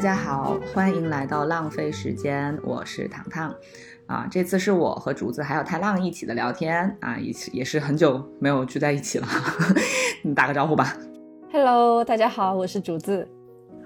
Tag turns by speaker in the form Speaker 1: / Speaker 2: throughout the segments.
Speaker 1: 大家好，欢迎来到浪费时间，我是糖糖。啊，这次是我和竹子还有太浪一起的聊天啊，也是也是很久没有聚在一起了，你打个招呼吧。
Speaker 2: Hello，大家好，我是竹子。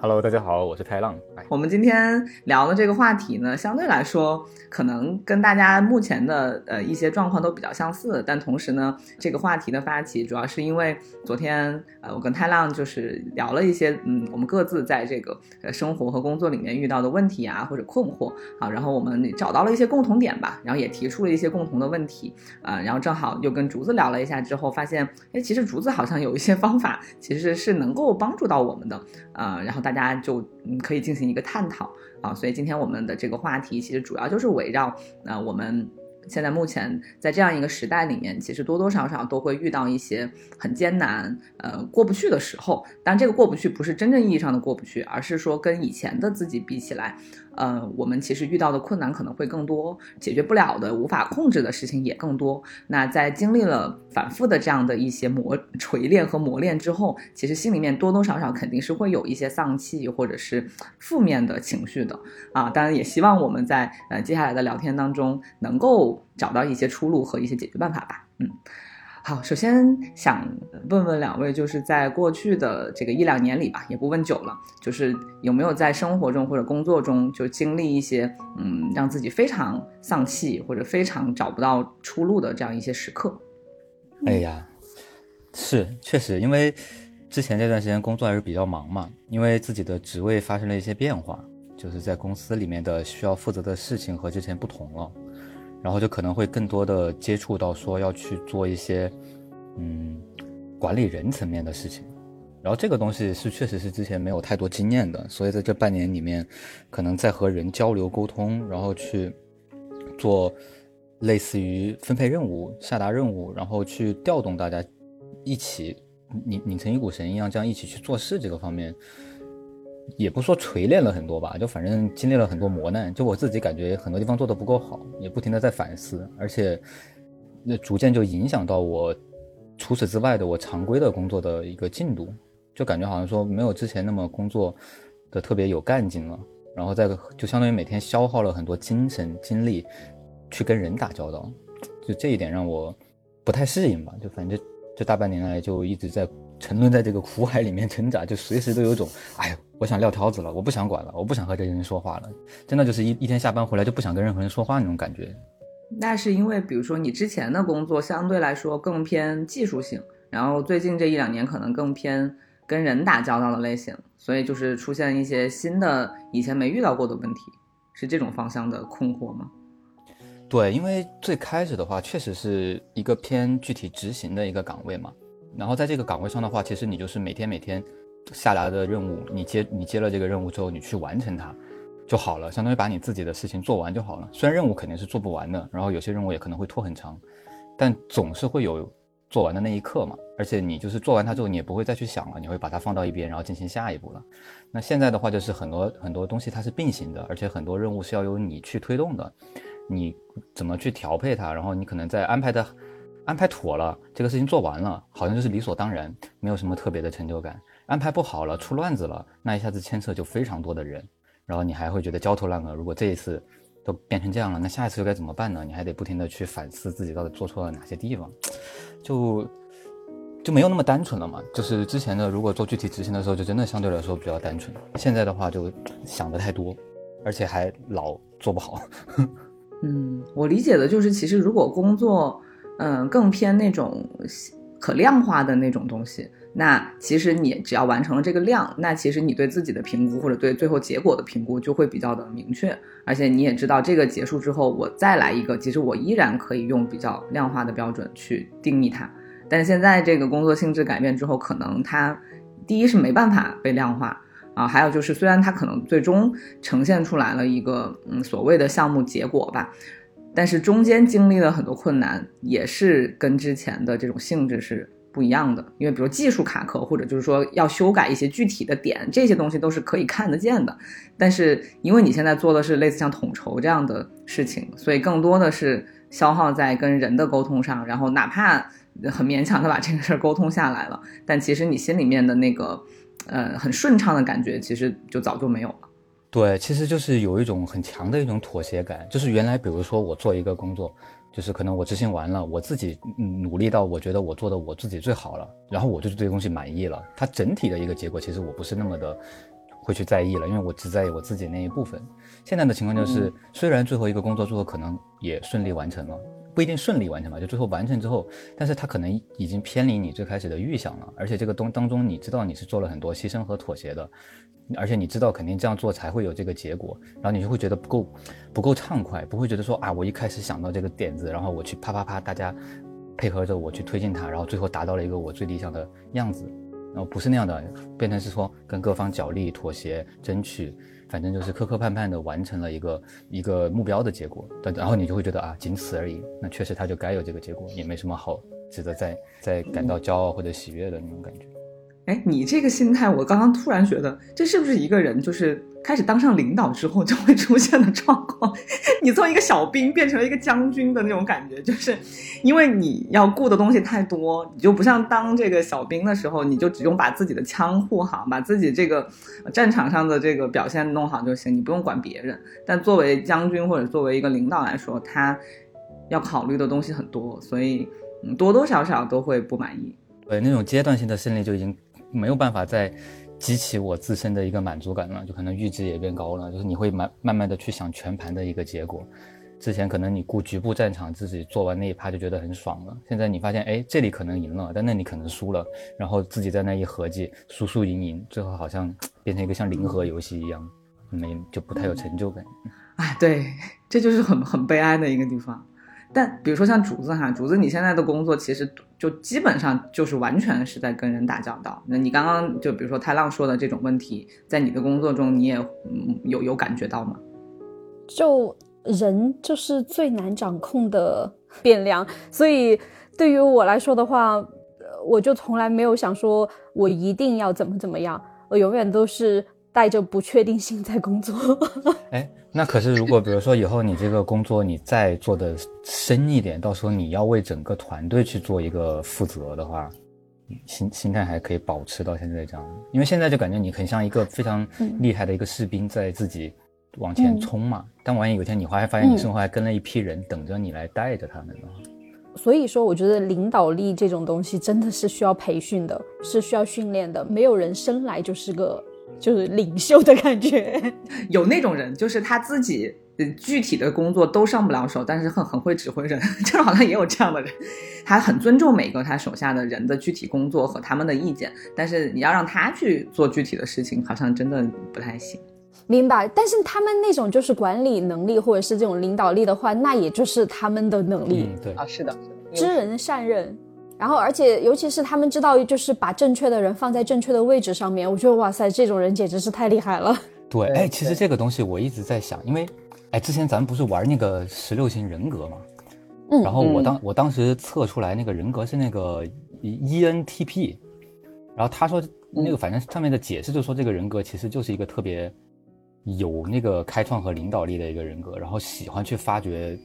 Speaker 3: Hello，大家好，我是太浪。
Speaker 1: 我们今天聊的这个话题呢，相对来说可能跟大家目前的呃一些状况都比较相似，但同时呢，这个话题的发起主要是因为昨天呃我跟太浪就是聊了一些嗯我们各自在这个呃生活和工作里面遇到的问题啊或者困惑啊，然后我们找到了一些共同点吧，然后也提出了一些共同的问题啊，然后正好又跟竹子聊了一下之后，发现哎其实竹子好像有一些方法其实是能够帮助到我们的啊，然后大大家就嗯可以进行一个探讨啊，所以今天我们的这个话题其实主要就是围绕呃我们现在目前在这样一个时代里面，其实多多少少都会遇到一些很艰难呃过不去的时候，但这个过不去不是真正意义上的过不去，而是说跟以前的自己比起来。呃，我们其实遇到的困难可能会更多，解决不了的、无法控制的事情也更多。那在经历了反复的这样的一些磨锤炼和磨练之后，其实心里面多多少少肯定是会有一些丧气或者是负面的情绪的啊。当然，也希望我们在呃接下来的聊天当中能够找到一些出路和一些解决办法吧。嗯。好，首先想问问两位，就是在过去的这个一两年里吧，也不问久了，就是有没有在生活中或者工作中就经历一些，嗯，让自己非常丧气或者非常找不到出路的这样一些时刻？
Speaker 3: 哎呀，是确实，因为之前这段时间工作还是比较忙嘛，因为自己的职位发生了一些变化，就是在公司里面的需要负责的事情和之前不同了。然后就可能会更多的接触到说要去做一些，嗯，管理人层面的事情，然后这个东西是确实是之前没有太多经验的，所以在这半年里面，可能在和人交流沟通，然后去做类似于分配任务、下达任务，然后去调动大家一起拧拧成一股绳一样，这样一起去做事这个方面。也不说锤炼了很多吧，就反正经历了很多磨难。就我自己感觉很多地方做的不够好，也不停的在反思，而且那逐渐就影响到我除此之外的我常规的工作的一个进度，就感觉好像说没有之前那么工作的特别有干劲了。然后再就相当于每天消耗了很多精神精力去跟人打交道，就这一点让我不太适应吧。就反正这大半年来就一直在。沉沦在这个苦海里面挣扎，就随时都有种，哎呦，我想撂挑子了，我不想管了，我不想和这些人说话了，真的就是一一天下班回来就不想跟任何人说话那种感觉。
Speaker 1: 那是因为，比如说你之前的工作相对来说更偏技术性，然后最近这一两年可能更偏跟人打交道的类型，所以就是出现一些新的以前没遇到过的问题，是这种方向的困惑吗？
Speaker 3: 对，因为最开始的话，确实是一个偏具体执行的一个岗位嘛。然后在这个岗位上的话，其实你就是每天每天下达的任务，你接你接了这个任务之后，你去完成它就好了，相当于把你自己的事情做完就好了。虽然任务肯定是做不完的，然后有些任务也可能会拖很长，但总是会有做完的那一刻嘛。而且你就是做完它之后，你也不会再去想了，你会把它放到一边，然后进行下一步了。那现在的话，就是很多很多东西它是并行的，而且很多任务是要由你去推动的，你怎么去调配它，然后你可能在安排的。安排妥了，这个事情做完了，好像就是理所当然，没有什么特别的成就感。安排不好了，出乱子了，那一下子牵扯就非常多的人，然后你还会觉得焦头烂额。如果这一次都变成这样了，那下一次又该怎么办呢？你还得不停的去反思自己到底做错了哪些地方，就就没有那么单纯了嘛。就是之前的，如果做具体执行的时候，就真的相对来说比较单纯。现在的话，就想的太多，而且还老做不好。
Speaker 1: 嗯，我理解的就是，其实如果工作。嗯，更偏那种可量化的那种东西。那其实你只要完成了这个量，那其实你对自己的评估或者对最后结果的评估就会比较的明确。而且你也知道，这个结束之后，我再来一个，其实我依然可以用比较量化的标准去定义它。但现在这个工作性质改变之后，可能它第一是没办法被量化啊，还有就是虽然它可能最终呈现出来了一个嗯所谓的项目结果吧。但是中间经历了很多困难，也是跟之前的这种性质是不一样的。因为比如技术卡壳，或者就是说要修改一些具体的点，这些东西都是可以看得见的。但是因为你现在做的是类似像统筹这样的事情，所以更多的是消耗在跟人的沟通上。然后哪怕很勉强的把这个事儿沟通下来了，但其实你心里面的那个呃很顺畅的感觉，其实就早就没有了。
Speaker 3: 对，其实就是有一种很强的一种妥协感，就是原来比如说我做一个工作，就是可能我执行完了，我自己努力到我觉得我做的我自己最好了，然后我就对这个东西满意了，它整体的一个结果其实我不是那么的会去在意了，因为我只在意我自己那一部分。现在的情况就是，虽然最后一个工作最后可能也顺利完成了。不一定顺利完成吧，就最后完成之后，但是它可能已经偏离你最开始的预想了，而且这个东当中你知道你是做了很多牺牲和妥协的，而且你知道肯定这样做才会有这个结果，然后你就会觉得不够不够畅快，不会觉得说啊我一开始想到这个点子，然后我去啪啪啪大家配合着我去推进它，然后最后达到了一个我最理想的样子，然后不是那样的，变成是说跟各方角力妥协争取。反正就是磕磕绊绊的完成了一个一个目标的结果，但然后你就会觉得啊，仅此而已。那确实他就该有这个结果，也没什么好值得再再感到骄傲或者喜悦的那种感觉。
Speaker 1: 哎，你这个心态，我刚刚突然觉得，这是不是一个人就是开始当上领导之后就会出现的状况？你从一个小兵变成了一个将军的那种感觉，就是因为你要顾的东西太多，你就不像当这个小兵的时候，你就只用把自己的枪护好，把自己这个战场上的这个表现弄好就行，你不用管别人。但作为将军或者作为一个领导来说，他要考虑的东西很多，所以多多少少都会不满意。
Speaker 3: 对，那种阶段性的胜利就已经。没有办法再激起我自身的一个满足感了，就可能阈值也变高了。就是你会慢慢慢的去想全盘的一个结果。之前可能你顾局部战场，自己做完那一趴就觉得很爽了。现在你发现，哎，这里可能赢了，但那里可能输了，然后自己在那一合计，输输赢赢，最后好像变成一个像零和游戏一样，没就不太有成就感。
Speaker 1: 哎，对，这就是很很悲哀的一个地方。但比如说像竹子哈，竹子你现在的工作其实就基本上就是完全是在跟人打交道。那你刚刚就比如说太浪说的这种问题，在你的工作中你也有有感觉到吗？
Speaker 2: 就人就是最难掌控的 变量，所以对于我来说的话，我就从来没有想说我一定要怎么怎么样，我永远都是带着不确定性在工作。
Speaker 3: 哎。那可是，如果比如说以后你这个工作你再做的深一点，到时候你要为整个团队去做一个负责的话，心心态还可以保持到现在这样。因为现在就感觉你很像一个非常厉害的一个士兵，在自己往前冲嘛。但万一有一天你还发现你身后还跟了一批人，等着你来带着他们呢？
Speaker 2: 所以说，我觉得领导力这种东西真的是需要培训的，是需要训练的。没有人生来就是个。就是领袖的感觉，
Speaker 1: 有那种人，就是他自己具体的工作都上不了手，但是很很会指挥人，就是好像也有这样的人，他很尊重每个他手下的人的具体工作和他们的意见，但是你要让他去做具体的事情，好像真的不太行。
Speaker 2: 明白，但是他们那种就是管理能力或者是这种领导力的话，那也就是他们的能力。
Speaker 3: 对
Speaker 1: 啊，是的，
Speaker 2: 知人善任。然后，而且尤其是他们知道，就是把正确的人放在正确的位置上面。我觉得，哇塞，这种人简直是太厉害了。
Speaker 3: 对，哎，其实这个东西我一直在想，因为，哎，之前咱们不是玩那个十六型人格嘛，嗯，然后我当我当时测出来那个人格是那个 ENTP，然后他说那个反正上面的解释就说这个人格其实就是一个特别有那个开创和领导力的一个人格，然后喜欢去发掘。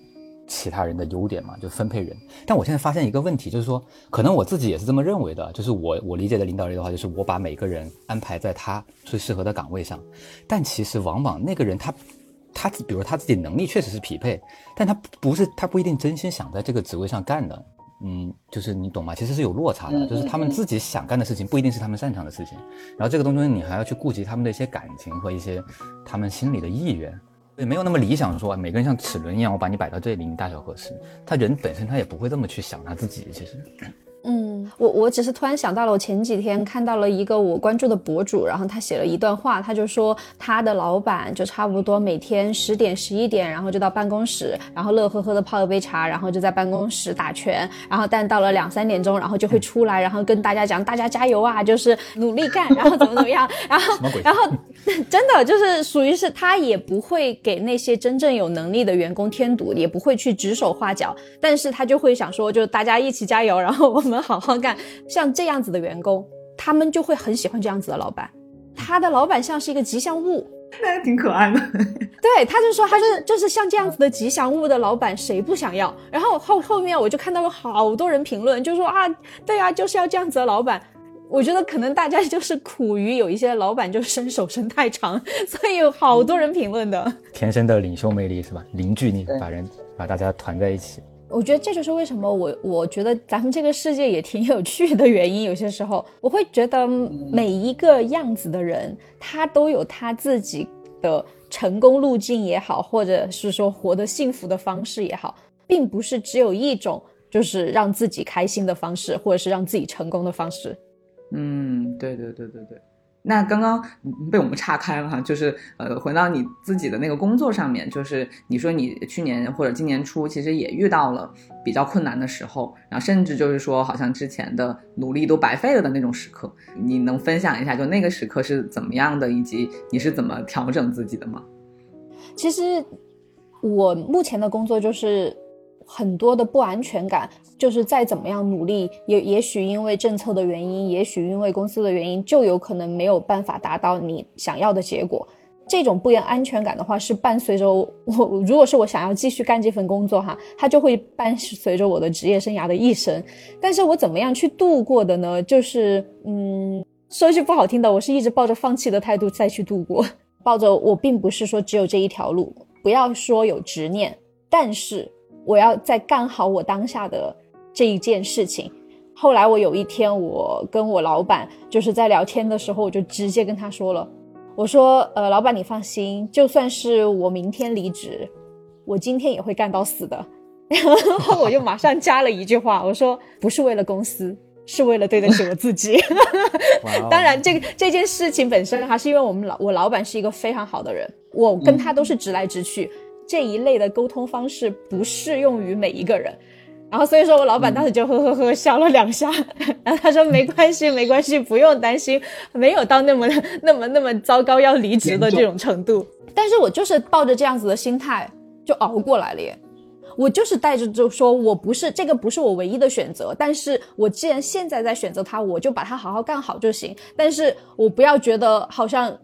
Speaker 3: 其他人的优点嘛，就分配人。但我现在发现一个问题，就是说，可能我自己也是这么认为的。就是我我理解的领导力的话，就是我把每个人安排在他最适合的岗位上。但其实往往那个人他他比如他自己能力确实是匹配，但他不是他不一定真心想在这个职位上干的。嗯，就是你懂吗？其实是有落差的。就是他们自己想干的事情不一定是他们擅长的事情。然后这个东西你还要去顾及他们的一些感情和一些他们心里的意愿。也没有那么理想，说每个人像齿轮一样，我把你摆到这里，你大小合适。他人本身他也不会这么去想他自己，其实。
Speaker 2: 嗯，我我只是突然想到了，我前几天看到了一个我关注的博主，然后他写了一段话，他就说他的老板就差不多每天十点十一点，然后就到办公室，然后乐呵呵的泡一杯茶，然后就在办公室打拳，然后但到了两三点钟，然后就会出来，然后跟大家讲大家加油啊，就是努力干，然后怎么怎么样，然后然后真的就是属于是他也不会给那些真正有能力的员工添堵，也不会去指手画脚，但是他就会想说，就是大家一起加油，然后我。们好好干，像这样子的员工，他们就会很喜欢这样子的老板。他的老板像是一个吉祥物，
Speaker 1: 那还挺可爱的。
Speaker 2: 对，他就说，他是就是像这样子的吉祥物的老板，谁不想要？然后后后面我就看到了好多人评论，就说啊，对啊，就是要这样子的老板。我觉得可能大家就是苦于有一些老板就伸手伸太长，所以有好多人评论的。
Speaker 3: 天生的领袖魅力是吧？凝聚力，把人把大家团在一起。
Speaker 2: 我觉得这就是为什么我我觉得咱们这个世界也挺有趣的原因。有些时候我会觉得每一个样子的人，他都有他自己的成功路径也好，或者是说活得幸福的方式也好，并不是只有一种就是让自己开心的方式，或者是让自己成功的方式。
Speaker 1: 嗯，对对对对对。那刚刚被我们岔开了哈，就是呃，回到你自己的那个工作上面，就是你说你去年或者今年初其实也遇到了比较困难的时候，然后甚至就是说好像之前的努力都白费了的那种时刻，你能分享一下就那个时刻是怎么样的，以及你是怎么调整自己的吗？
Speaker 2: 其实我目前的工作就是很多的不安全感。就是再怎么样努力，也也许因为政策的原因，也许因为公司的原因，就有可能没有办法达到你想要的结果。这种不安全感的话，是伴随着 我。如果是我想要继续干这份工作哈，它就会伴随着我的职业生涯的一生。但是我怎么样去度过的呢？就是嗯，说句不好听的，我是一直抱着放弃的态度再去度过，抱着我并不是说只有这一条路，不要说有执念，但是我要在干好我当下的。这一件事情，后来我有一天，我跟我老板就是在聊天的时候，我就直接跟他说了，我说，呃，老板你放心，就算是我明天离职，我今天也会干到死的。然后我就马上加了一句话，我说不是为了公司，是为了对得起我自己。当然，这个这件事情本身还是因为我们老我老板是一个非常好的人，我跟他都是直来直去，这一类的沟通方式不适用于每一个人。然后所以说我老板当时就呵呵呵笑了两下，然后他说没关系没关系，不用担心，没有到那么那么那么糟糕要离职的这种程度。但是我就是抱着这样子的心态就熬过来了耶。我就是带着就说我不是这个不是我唯一的选择，但是我既然现在在选择它，我就把它好好干好就行。但是我不要觉得好像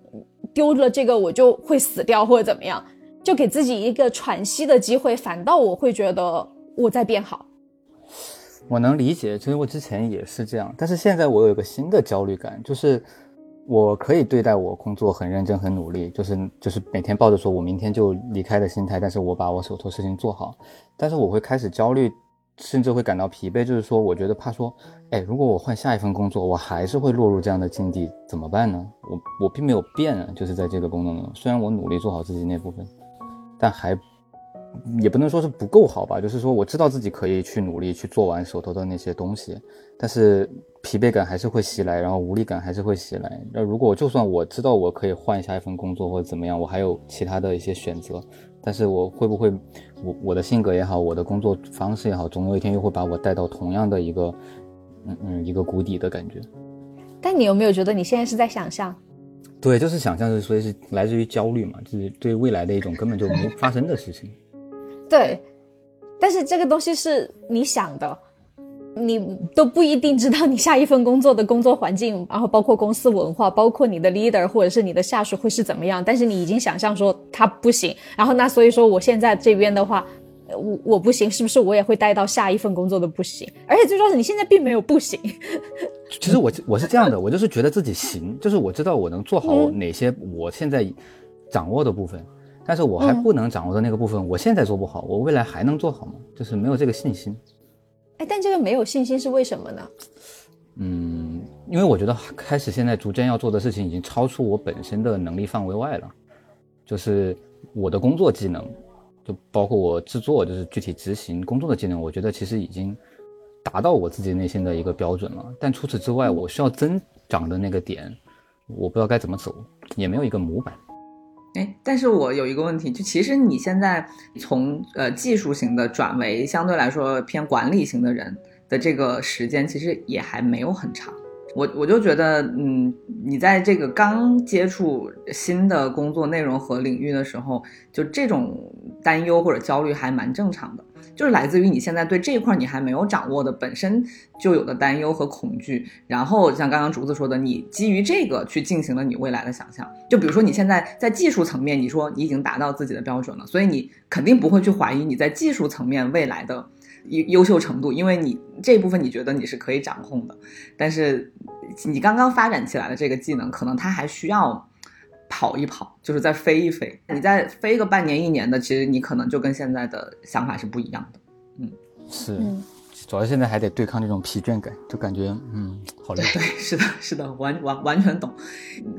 Speaker 2: 丢了这个我就会死掉或者怎么样，就给自己一个喘息的机会，反倒我会觉得我在变好。
Speaker 3: 我能理解，其实我之前也是这样，但是现在我有一个新的焦虑感，就是我可以对待我工作很认真、很努力，就是就是每天抱着说我明天就离开的心态，但是我把我手头事情做好，但是我会开始焦虑，甚至会感到疲惫，就是说我觉得怕说，哎，如果我换下一份工作，我还是会落入这样的境地，怎么办呢？我我并没有变啊，就是在这个工作中，虽然我努力做好自己那部分，但还。也不能说是不够好吧，就是说我知道自己可以去努力去做完手头的那些东西，但是疲惫感还是会袭来，然后无力感还是会袭来。那如果就算我知道我可以换下一份工作或者怎么样，我还有其他的一些选择，但是我会不会我我的性格也好，我的工作方式也好，总有一天又会把我带到同样的一个嗯嗯一个谷底的感觉。
Speaker 2: 但你有没有觉得你现在是在想象？
Speaker 3: 对，就是想象是，所以是来自于焦虑嘛，就是对未来的一种根本就没发生的事情。
Speaker 2: 对，但是这个东西是你想的，你都不一定知道你下一份工作的工作环境，然后包括公司文化，包括你的 leader 或者是你的下属会是怎么样。但是你已经想象说他不行，然后那所以说我现在这边的话，我我不行，是不是我也会带到下一份工作的不行？而且最重要是你现在并没有不行。
Speaker 3: 其实我我是这样的，我就是觉得自己行，就是我知道我能做好哪些我现在掌握的部分。但是我还不能掌握的那个部分，我现在做不好，我未来还能做好吗？就是没有这个信心。
Speaker 2: 哎，但这个没有信心是为什么呢？
Speaker 3: 嗯，因为我觉得开始现在逐渐要做的事情已经超出我本身的能力范围外了。就是我的工作技能，就包括我制作，就是具体执行工作的技能，我觉得其实已经达到我自己内心的一个标准了。但除此之外，我需要增长的那个点，我不知道该怎么走，也没有一个模板。
Speaker 1: 哎，但是我有一个问题，就其实你现在从呃技术型的转为相对来说偏管理型的人的这个时间，其实也还没有很长。我我就觉得，嗯，你在这个刚接触新的工作内容和领域的时候，就这种担忧或者焦虑还蛮正常的。就是来自于你现在对这一块你还没有掌握的本身就有的担忧和恐惧，然后像刚刚竹子说的，你基于这个去进行了你未来的想象。就比如说你现在在技术层面，你说你已经达到自己的标准了，所以你肯定不会去怀疑你在技术层面未来的优优秀程度，因为你这部分你觉得你是可以掌控的，但是你刚刚发展起来的这个技能，可能它还需要跑一跑，就是再飞一飞。你再飞个半年一年的，其实你可能就跟现在的想法是不一样的。
Speaker 3: 嗯是，
Speaker 2: 嗯
Speaker 3: 主要现在还得对抗这种疲倦感，就感觉嗯，好累。
Speaker 1: 对，是的，是的，完完完全懂。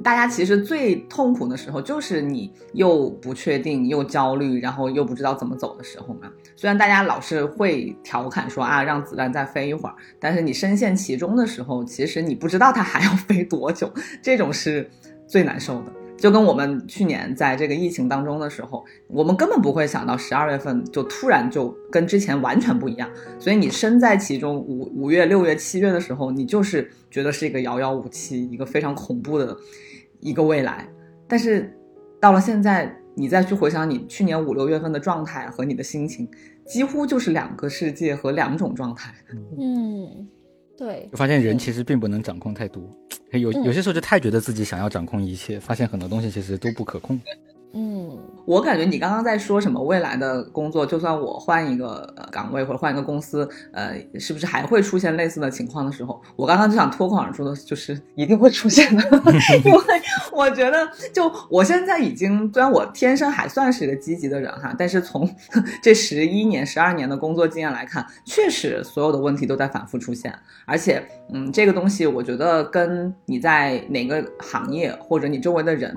Speaker 1: 大家其实最痛苦的时候，就是你又不确定，又焦虑，然后又不知道怎么走的时候嘛。虽然大家老是会调侃说啊，让子弹再飞一会儿，但是你深陷其中的时候，其实你不知道它还要飞多久，这种是最难受的。就跟我们去年在这个疫情当中的时候，我们根本不会想到十二月份就突然就跟之前完全不一样。所以你身在其中，五五月、六月、七月的时候，你就是觉得是一个遥遥无期、一个非常恐怖的一个未来。但是到了现在，你再去回想你去年五六月份的状态和你的心情，几乎就是两个世界和两种状态。
Speaker 2: 嗯，对
Speaker 3: 就，发现人其实并不能掌控太多，有有些时候就太觉得自己想要掌控一切，发现很多东西其实都不可控。
Speaker 2: 嗯嗯
Speaker 1: 我感觉你刚刚在说什么未来的工作，就算我换一个岗位或者换一个公司，呃，是不是还会出现类似的情况的时候，我刚刚就想脱口而出的就是一定会出现的，因为我觉得就我现在已经，虽然我天生还算是一个积极的人哈，但是从 这十一年、十二年的工作经验来看，确实所有的问题都在反复出现，而且嗯，这个东西我觉得跟你在哪个行业或者你周围的人，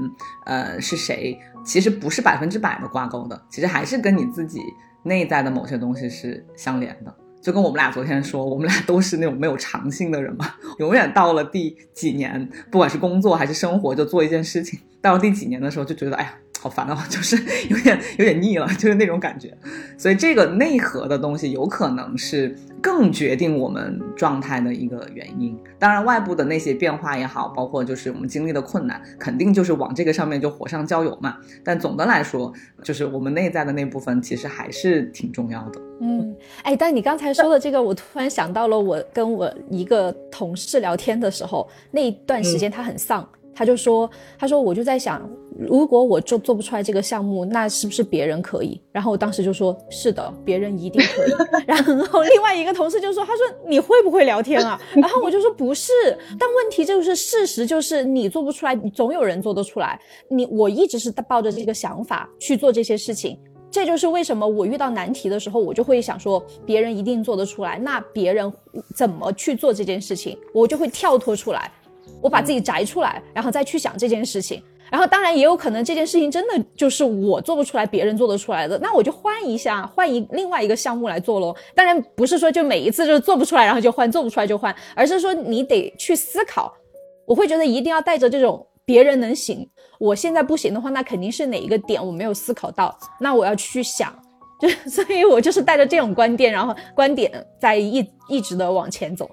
Speaker 1: 呃，是谁。其实不是百分之百的挂钩的，其实还是跟你自己内在的某些东西是相连的。就跟我们俩昨天说，我们俩都是那种没有长性的人嘛，永远到了第几年，不管是工作还是生活，就做一件事情，到了第几年的时候就觉得，哎呀，好烦哦，就是有点有点腻了，就是那种感觉。所以这个内核的东西有可能是更决定我们状态的一个原因。当然，外部的那些变化也好，包括就是我们经历的困难，肯定就是往这个上面就火上浇油嘛。但总的来说，就是我们内在的那部分其实还是挺重要的。
Speaker 2: 嗯，哎，但你刚才说的这个，我突然想到了，我跟我一个同事聊天的时候，那一段时间他很丧。他就说：“他说我就在想，如果我做做不出来这个项目，那是不是别人可以？”然后我当时就说：“是的，别人一定可以。”然后另外一个同事就说：“他说你会不会聊天啊？” 然后我就说：“不是，但问题就是事实就是你做不出来，总有人做得出来。你我一直是抱着这个想法去做这些事情。”这就是为什么我遇到难题的时候，我就会想说，别人一定做得出来，那别人怎么去做这件事情，我就会跳脱出来。我把自己摘出来，然后再去想这件事情。然后当然也有可能这件事情真的就是我做不出来，别人做得出来的，那我就换一下，换一另外一个项目来做喽。当然不是说就每一次就是做不出来然后就换，做不出来就换，而是说你得去思考。我会觉得一定要带着这种别人能行，我现在不行的话，那肯定是哪一个点我没有思考到，那我要去想。就 所以，我就是带着这种观点，然后观点在一一直的往前走。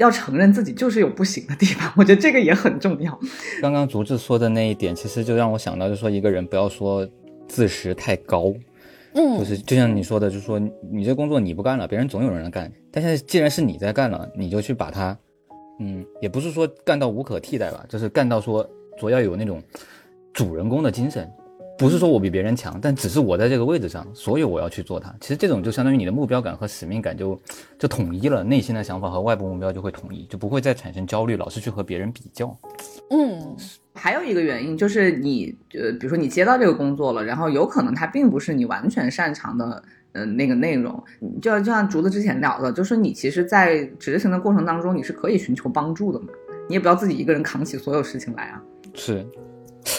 Speaker 1: 要承认自己就是有不行的地方，我觉得这个也很重要。
Speaker 3: 刚刚竹子说的那一点，其实就让我想到，就说一个人不要说自视太高，
Speaker 2: 嗯，
Speaker 3: 就是就像你说的，就是说你这工作你不干了，别人总有人来干。但现在既然是你在干了，你就去把它，嗯，也不是说干到无可替代吧，就是干到说主要有那种主人公的精神。不是说我比别人强，但只是我在这个位置上，所以我要去做它。其实这种就相当于你的目标感和使命感就就统一了，内心的想法和外部目标就会统一，就不会再产生焦虑，老是去和别人比较。
Speaker 2: 嗯，
Speaker 1: 还有一个原因就是你呃，比如说你接到这个工作了，然后有可能它并不是你完全擅长的。嗯，那个内容，就就像竹子之前聊的，就是你其实，在执行的过程当中，你是可以寻求帮助的嘛，你也不要自己一个人扛起所有事情来啊。
Speaker 3: 是，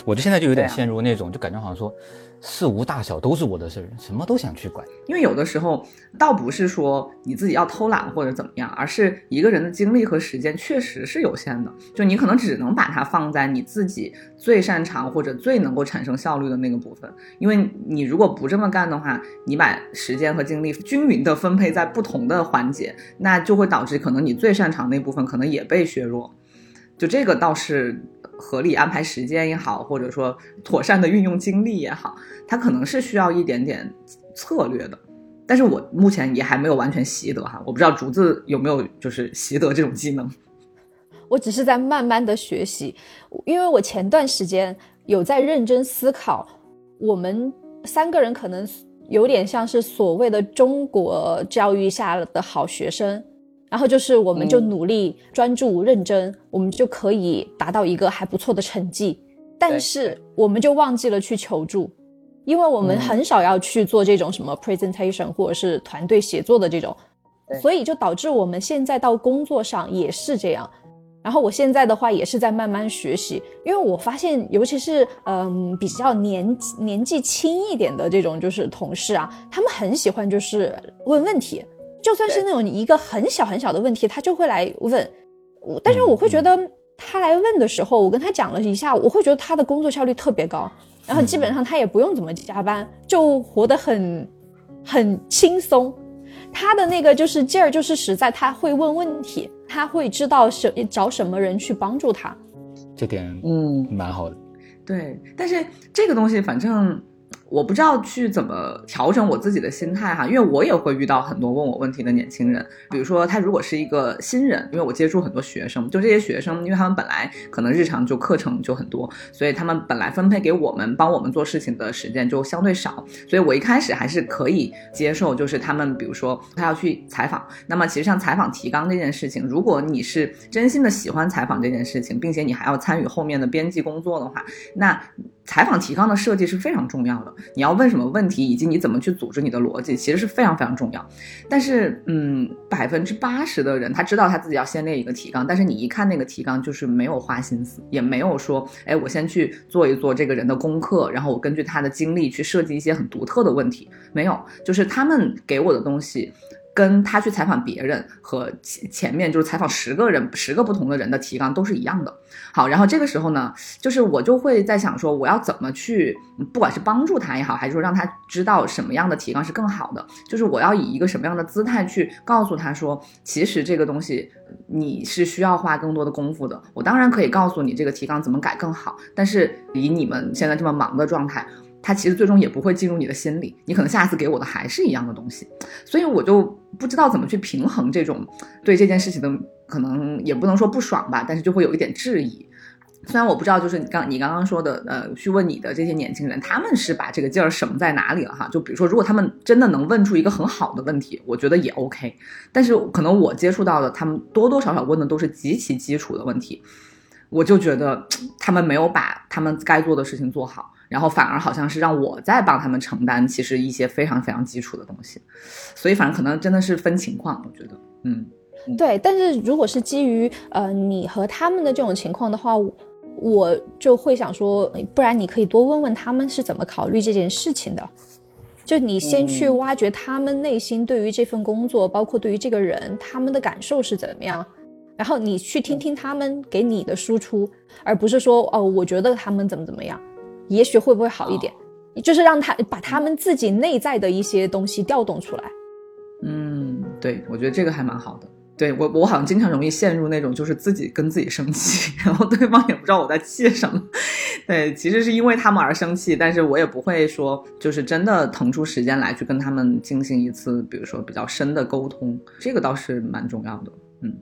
Speaker 3: 我就现在就有点陷入那种，就感觉好像说事无大小都是我的事儿，什么都想去管。
Speaker 1: 因为有的时候倒不是说你自己要偷懒或者怎么样，而是一个人的精力和时间确实是有限的，就你可能只能把它放在你自己最擅长或者最能够产生效率的那个部分。因为你如果不这么干的话，你把时间和精力均匀的分配在不同的环节，那就会导致可能你最擅长那部分可能也被削弱。就这个倒是合理安排时间也好，或者说妥善的运用精力也好，它可能是需要一点点策略的。但是我目前也还没有完全习得哈，我不知道竹子有没有就是习得这种技能。
Speaker 2: 我只是在慢慢的学习，因为我前段时间有在认真思考，我们三个人可能有点像是所谓的中国教育下的好学生，然后就是我们就努力、专注、认真，我们就可以达到一个还不错的成绩。但是我们就忘记了去求助，因为我们很少要去做这种什么 presentation 或者是团队协作的这种，所以就导致我们现在到工作上也是这样。然后我现在的话也是在慢慢学习，因为我发现，尤其是嗯比较年年纪轻一点的这种就是同事啊，他们很喜欢就是问问题，就算是那种一个很小很小的问题，他就会来问。但是我会觉得他来问的时候，我跟他讲了一下，我会觉得他的工作效率特别高，然后基本上他也不用怎么加班，就活得很很轻松。他的那个就是劲儿，就是实在他会问问题。他会知道什找什么人去帮助他，
Speaker 3: 这点嗯蛮好的，
Speaker 1: 对。但是这个东西反正。我不知道去怎么调整我自己的心态哈，因为我也会遇到很多问我问题的年轻人。比如说他如果是一个新人，因为我接触很多学生，就这些学生，因为他们本来可能日常就课程就很多，所以他们本来分配给我们帮我们做事情的时间就相对少，所以我一开始还是可以接受，就是他们比如说他要去采访，那么其实像采访提纲这件事情，如果你是真心的喜欢采访这件事情，并且你还要参与后面的编辑工作的话，那。采访提纲的设计是非常重要的，你要问什么问题，以及你怎么去组织你的逻辑，其实是非常非常重要。但是，嗯，百分之八十的人他知道他自己要先列一个提纲，但是你一看那个提纲，就是没有花心思，也没有说，哎，我先去做一做这个人的功课，然后我根据他的经历去设计一些很独特的问题，没有，就是他们给我的东西。跟他去采访别人和前前面就是采访十个人十个不同的人的提纲都是一样的。好，然后这个时候呢，就是我就会在想说，我要怎么去，不管是帮助他也好，还是说让他知道什么样的提纲是更好的，就是我要以一个什么样的姿态去告诉他说，其实这个东西你是需要花更多的功夫的。我当然可以告诉你这个提纲怎么改更好，但是以你们现在这么忙的状态。他其实最终也不会进入你的心里，你可能下次给我的还是一样的东西，所以我就不知道怎么去平衡这种对这件事情的可能也不能说不爽吧，但是就会有一点质疑。虽然我不知道，就是你刚你刚刚说的，呃，去问你的这些年轻人，他们是把这个劲儿省在哪里了哈？就比如说，如果他们真的能问出一个很好的问题，我觉得也 OK。但是可能我接触到的，他们多多少少问的都是极其基础的问题，我就觉得他们没有把他们该做的事情做好。然后反而好像是让我在帮他们承担，其实一些非常非常基础的东西，所以反正可能真的是分情况，我觉得，嗯，
Speaker 2: 对。但是如果是基于呃你和他们的这种情况的话，我就会想说，不然你可以多问问他们是怎么考虑这件事情的，就你先去挖掘他们内心对于这份工作，包括对于这个人他们的感受是怎么样，然后你去听听他们给你的输出，而不是说哦，我觉得他们怎么怎么样。也许会不会好一点？就是让他把他们自己内在的一些东西调动出来。
Speaker 1: 嗯，对，我觉得这个还蛮好的。对我，我好像经常容易陷入那种就是自己跟自己生气，然后对方也不知道我在气什么。对，其实是因为他们而生气，但是我也不会说就是真的腾出时间来去跟他们进行一次，比如说比较深的沟通。这个倒是蛮重要的。嗯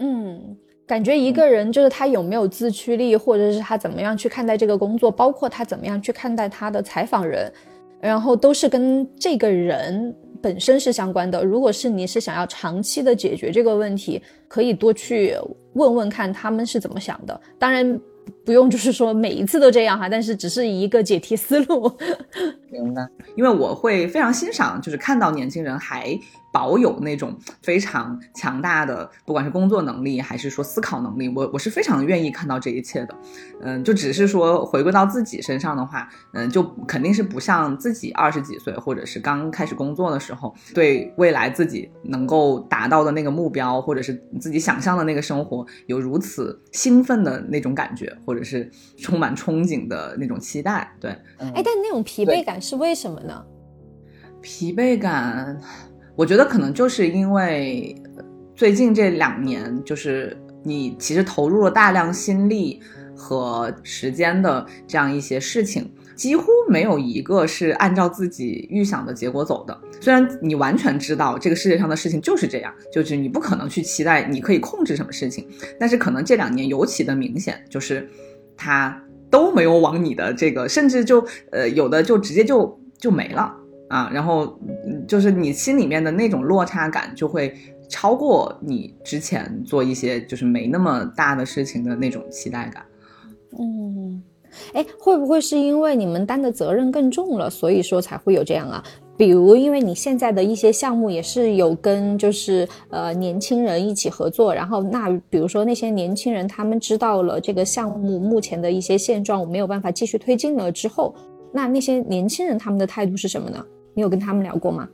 Speaker 2: 嗯。感觉一个人就是他有没有自驱力，或者是他怎么样去看待这个工作，包括他怎么样去看待他的采访人，然后都是跟这个人本身是相关的。如果是你是想要长期的解决这个问题，可以多去问问看他们是怎么想的。当然不用就是说每一次都这样哈，但是只是一个解题思路。
Speaker 1: 明白，因为我会非常欣赏，就是看到年轻人还。保有那种非常强大的，不管是工作能力还是说思考能力，我我是非常愿意看到这一切的。嗯，就只是说回归到自己身上的话，嗯，就肯定是不像自己二十几岁或者是刚开始工作的时候，对未来自己能够达到的那个目标，或者是自己想象的那个生活，有如此兴奋的那种感觉，或者是充满憧憬的那种期待。对，
Speaker 2: 哎，但那种疲惫感是为什么呢？
Speaker 1: 疲惫感。我觉得可能就是因为最近这两年，就是你其实投入了大量心力和时间的这样一些事情，几乎没有一个是按照自己预想的结果走的。虽然你完全知道这个世界上的事情就是这样，就是你不可能去期待你可以控制什么事情，但是可能这两年尤其的明显，就是它都没有往你的这个，甚至就呃有的就直接就就没了。啊，然后就是你心里面的那种落差感就会超过你之前做一些就是没那么大的事情的那种期待感。
Speaker 2: 嗯，哎，会不会是因为你们担的责任更重了，所以说才会有这样啊？比如，因为你现在的一些项目也是有跟就是呃年轻人一起合作，然后那比如说那些年轻人他们知道了这个项目目前的一些现状，我没有办法继续推进了之后，那那些年轻人他们的态度是什么呢？你有跟他们聊过吗？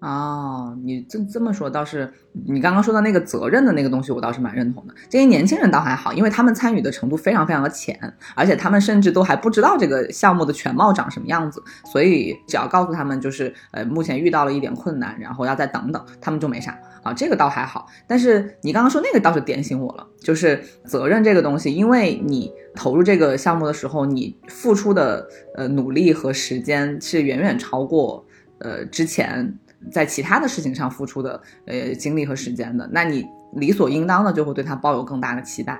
Speaker 1: 哦，你这这么说倒是，你刚刚说的那个责任的那个东西，我倒是蛮认同的。这些年轻人倒还好，因为他们参与的程度非常非常的浅，而且他们甚至都还不知道这个项目的全貌长什么样子，所以只要告诉他们就是呃目前遇到了一点困难，然后要再等等，他们就没啥啊，这个倒还好。但是你刚刚说那个倒是点醒我了，就是责任这个东西，因为你投入这个项目的时候，你付出的呃努力和时间是远远超过呃之前。在其他的事情上付出的呃精力和时间的，那你理所应当的就会对他抱有更大的期待。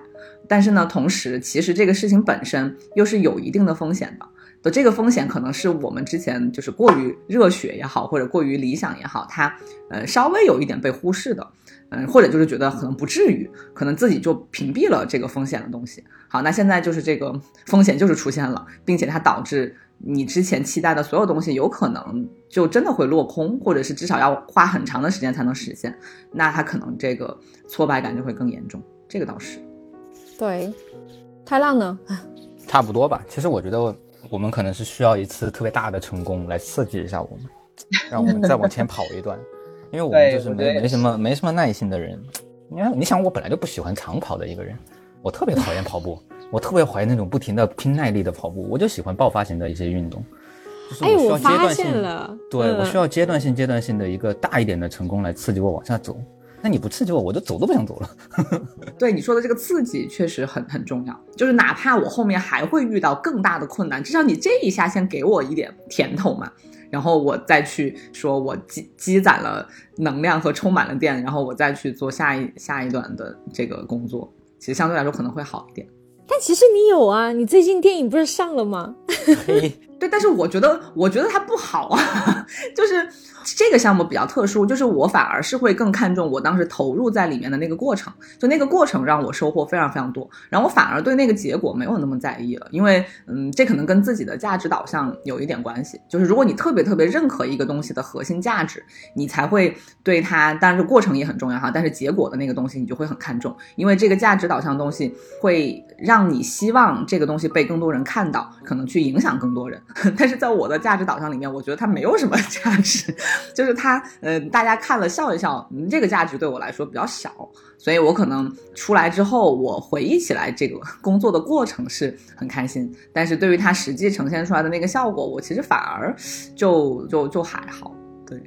Speaker 1: 但是呢，同时其实这个事情本身又是有一定的风险的。的这个风险可能是我们之前就是过于热血也好，或者过于理想也好，它呃稍微有一点被忽视的，嗯，或者就是觉得可能不至于，可能自己就屏蔽了这个风险的东西。好，那现在就是这个风险就是出现了，并且它导致。你之前期待的所有东西，有可能就真的会落空，或者是至少要花很长的时间才能实现，那他可能这个挫败感就会更严重。这个倒是。
Speaker 2: 对，太浪呢？
Speaker 3: 差不多吧。其实我觉得我们可能是需要一次特别大的成功来刺激一下我们，让我们再往前跑一段。因为我们就是没 没什么没什么耐心的人。你看，你想，我本来就不喜欢长跑的一个人，我特别讨厌跑步。我特别怀疑那种不停的拼耐力的跑步，我就喜欢爆发型的一些运动。
Speaker 2: 哎，我发现了，
Speaker 3: 对我需要阶段性、阶段性的一个大一点的成功来刺激我往下走。那你不刺激我，我就走都不想走了。
Speaker 1: 对你说的这个刺激确实很很重要，就是哪怕我后面还会遇到更大的困难，至少你这一下先给我一点甜头嘛，然后我再去说我积积攒了能量和充满了电，然后我再去做下一下一段的这个工作，其实相对来说可能会好一点。
Speaker 2: 但其实你有啊，你最近电影不是上了吗？
Speaker 1: 对，但是我觉得，我觉得它不好啊，就是这个项目比较特殊，就是我反而是会更看重我当时投入在里面的那个过程，就那个过程让我收获非常非常多，然后我反而对那个结果没有那么在意了，因为，嗯，这可能跟自己的价值导向有一点关系，就是如果你特别特别认可一个东西的核心价值，你才会对它，当然这过程也很重要哈，但是结果的那个东西你就会很看重，因为这个价值导向东西会让你希望这个东西被更多人看到，可能去影响更多人。但是在我的价值导向里面，我觉得它没有什么价值，就是他，呃，大家看了笑一笑，嗯，这个价值对我来说比较小，所以我可能出来之后，我回忆起来这个 工作的过程是很开心，但是对于它实际呈现出来的那个效果，我其实反而就就就还好。对，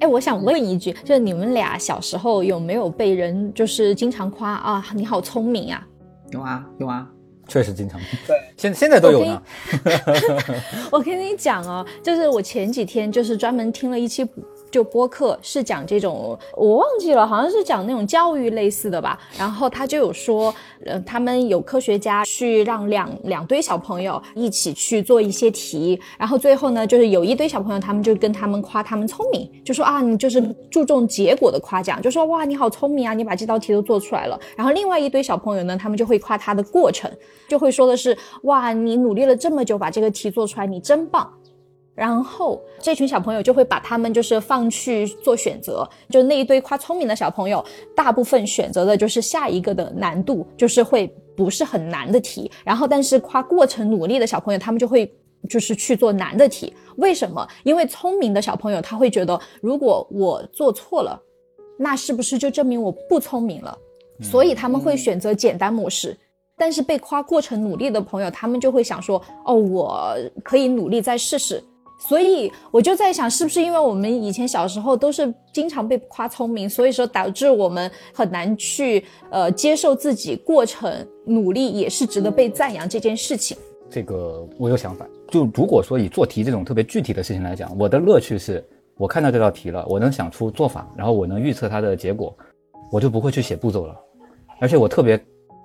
Speaker 2: 哎，我想问一句，就是你们俩小时候有没有被人就是经常夸啊，你好聪明啊？
Speaker 1: 有啊，有啊。
Speaker 3: 确实经常，对，现现在都有呢。
Speaker 2: 我跟你讲哦，就是我前几天就是专门听了一期。就播客是讲这种，我忘记了，好像是讲那种教育类似的吧。然后他就有说，呃，他们有科学家去让两两堆小朋友一起去做一些题，然后最后呢，就是有一堆小朋友，他们就跟他们夸他们聪明，就说啊，你就是注重结果的夸奖，就说哇，你好聪明啊，你把这道题都做出来了。然后另外一堆小朋友呢，他们就会夸他的过程，就会说的是哇，你努力了这么久把这个题做出来，你真棒。然后这群小朋友就会把他们就是放去做选择，就那一堆夸聪明的小朋友，大部分选择的就是下一个的难度，就是会不是很难的题。然后但是夸过程努力的小朋友，他们就会就是去做难的题。为什么？因为聪明的小朋友他会觉得，如果我做错了，那是不是就证明我不聪明了？所以他们会选择简单模式。但是被夸过程努力的朋友，他们就会想说，哦，我可以努力再试试。所以我就在想，是不是因为我们以前小时候都是经常被夸聪明，所以说导致我们很难去呃接受自己过程努力也是值得被赞扬这件事情。
Speaker 3: 这个我有想法，就如果说以做题这种特别具体的事情来讲，我的乐趣是我看到这道题了，我能想出做法，然后我能预测它的结果，我就不会去写步骤了。而且我特别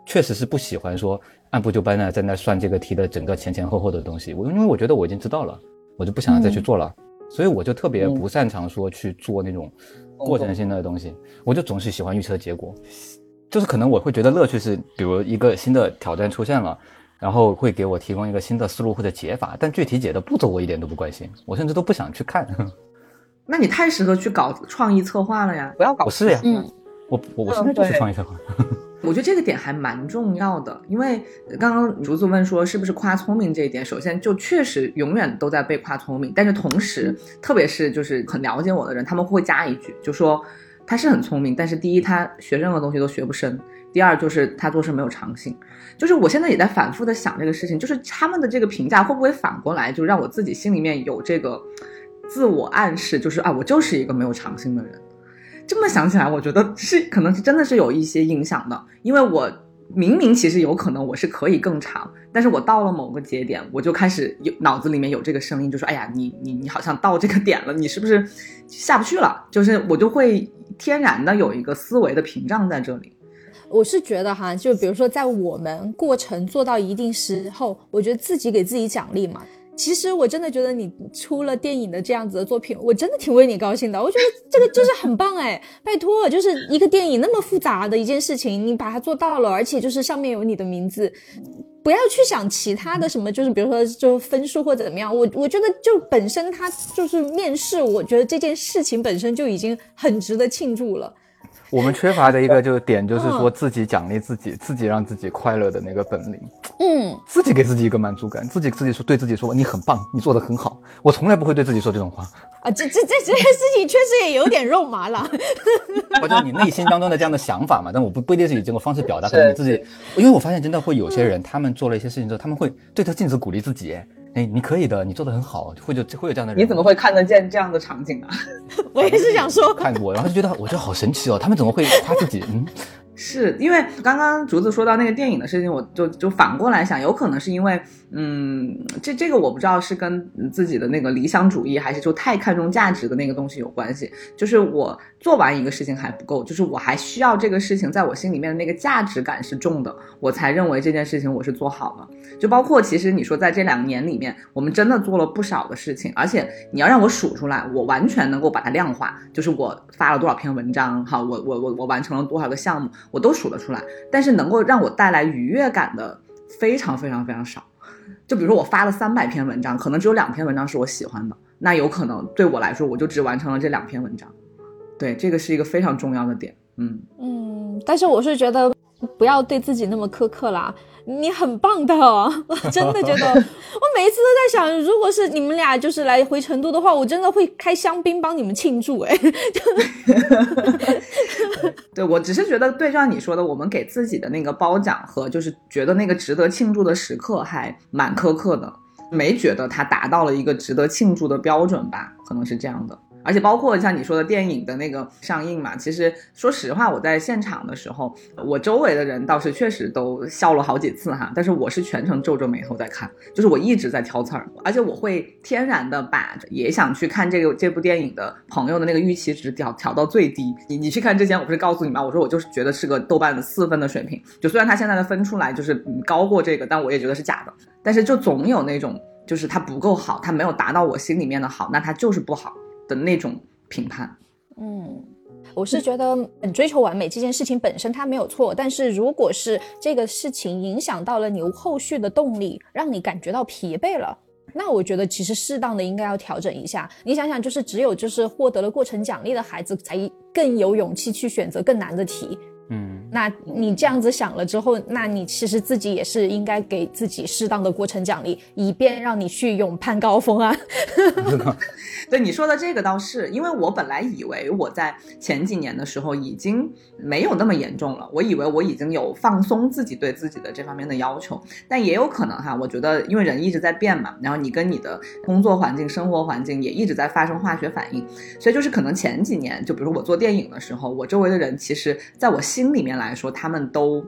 Speaker 3: 确实是不喜欢说按部就班的在那算这个题的整个前前后后的东西，我因为我觉得我已经知道了。我就不想再去做了，所以我就特别不擅长说去做那种过程性的东西，我就总是喜欢预测结果，就是可能我会觉得乐趣是，比如一个新的挑战出现了，然后会给我提供一个新的思路或者解法，但具体解的步骤我一点都不关心，我甚至都不想去看。
Speaker 1: 那你太适合去搞创意策划了呀！不要搞
Speaker 3: 我是呀，
Speaker 2: 嗯，
Speaker 3: 我我我现在就是创意策划。
Speaker 1: 我觉得这个点还蛮重要的，因为刚刚竹子问说是不是夸聪明这一点，首先就确实永远都在被夸聪明，但是同时，特别是就是很了解我的人，他们会加一句，就说他是很聪明，但是第一他学任何东西都学不深，第二就是他做事没有长性。就是我现在也在反复的想这个事情，就是他们的这个评价会不会反过来就让我自己心里面有这个自我暗示，就是啊，我就是一个没有长性的人。这么想起来，我觉得是可能是真的是有一些影响的，因为我明明其实有可能我是可以更长，但是我到了某个节点，我就开始有脑子里面有这个声音，就说哎呀，你你你好像到这个点了，你是不是下不去了？就是我就会天然的有一个思维的屏障在这里。
Speaker 2: 我是觉得哈，就比如说在我们过程做到一定时候，我觉得自己给自己奖励嘛。其实我真的觉得你出了电影的这样子的作品，我真的挺为你高兴的。我觉得这个就是很棒哎，拜托，就是一个电影那么复杂的一件事情，你把它做到了，而且就是上面有你的名字，不要去想其他的什么，就是比如说就分数或者怎么样。我我觉得就本身它就是面试，我觉得这件事情本身就已经很值得庆祝了。
Speaker 3: 我们缺乏的一个就是点就是说
Speaker 2: 嗯。
Speaker 3: 自己奖励自己，自己让自己快乐的那个本领，
Speaker 2: 嗯，
Speaker 3: 自己给自己一个满足感，自己自己说对自己说你很棒，你做的很好。我从来不会对自己说这种话，
Speaker 2: 啊，这这这这件事情确实也有点肉麻了。
Speaker 3: 或者你内心当中的这样的想法嘛，但我不不一定是以这种方式表达，可能你自己，因为我发现真的会有些人，他们做了一些事情之后，他们会对着镜子鼓励自己，哎，你可以的，你做的很好，会有会有这样的人。
Speaker 1: 你怎么会看得见这样的场景啊？
Speaker 2: 我也是想说，
Speaker 3: 看我，然后就觉得我觉得好神奇哦，他们怎么会夸自己？嗯，
Speaker 1: 是因为刚刚竹子说到那个电影的事情，我就就反过来想，有可能是因为，嗯，这这个我不知道是跟自己的那个理想主义，还是就太看重价值的那个东西有关系。就是我做完一个事情还不够，就是我还需要这个事情在我心里面的那个价值感是重的，我才认为这件事情我是做好了。就包括其实你说在这两年里面，我们真的做了不少的事情，而且你要让我数出来，我完全能够把它量化，就是我发了多少篇文章，好，我我我我完成了多少个项目，我都数得出来。但是能够让我带来愉悦感的非常非常非常少。就比如说我发了三百篇文章，可能只有两篇文章是我喜欢的，那有可能对我来说，我就只完成了这两篇文章。对，这个是一个非常重要的点。嗯，
Speaker 2: 嗯，但是我是觉得不要对自己那么苛刻啦。你很棒的，我真的觉得，我每一次都在想，如果是你们俩就是来回成都的话，我真的会开香槟帮你们庆祝。哎，
Speaker 1: 对我只是觉得，对，就像你说的，我们给自己的那个褒奖和就是觉得那个值得庆祝的时刻还蛮苛刻的，没觉得它达到了一个值得庆祝的标准吧？可能是这样的。而且包括像你说的电影的那个上映嘛，其实说实话，我在现场的时候，我周围的人倒是确实都笑了好几次哈，但是我是全程皱着眉头在看，就是我一直在挑刺儿，而且我会天然的把也想去看这个这部电影的朋友的那个预期值调调到最低。你你去看之前，我不是告诉你吗？我说我就是觉得是个豆瓣的四分的水平，就虽然它现在的分出来就是高过这个，但我也觉得是假的。但是就总有那种就是它不够好，它没有达到我心里面的好，那它就是不好的那种评判。
Speaker 2: 嗯，我是觉得很追求完美这件事情本身它没有错，但是如果是这个事情影响到了你后续的动力，让你感觉到疲惫了。那我觉得其实适当的应该要调整一下。你想想，就是只有就是获得了过程奖励的孩子，才更有勇气去选择更难的题。
Speaker 3: 嗯，
Speaker 2: 那你这样子想了之后，那你其实自己也是应该给自己适当的过程奖励，以便让你去勇攀高峰啊。
Speaker 1: 对你说的这个倒是，因为我本来以为我在前几年的时候已经没有那么严重了，我以为我已经有放松自己对自己的这方面的要求，但也有可能哈，我觉得因为人一直在变嘛，然后你跟你的工作环境、生活环境也一直在发生化学反应，所以就是可能前几年，就比如我做电影的时候，我周围的人其实在我心心里面来说，他们都。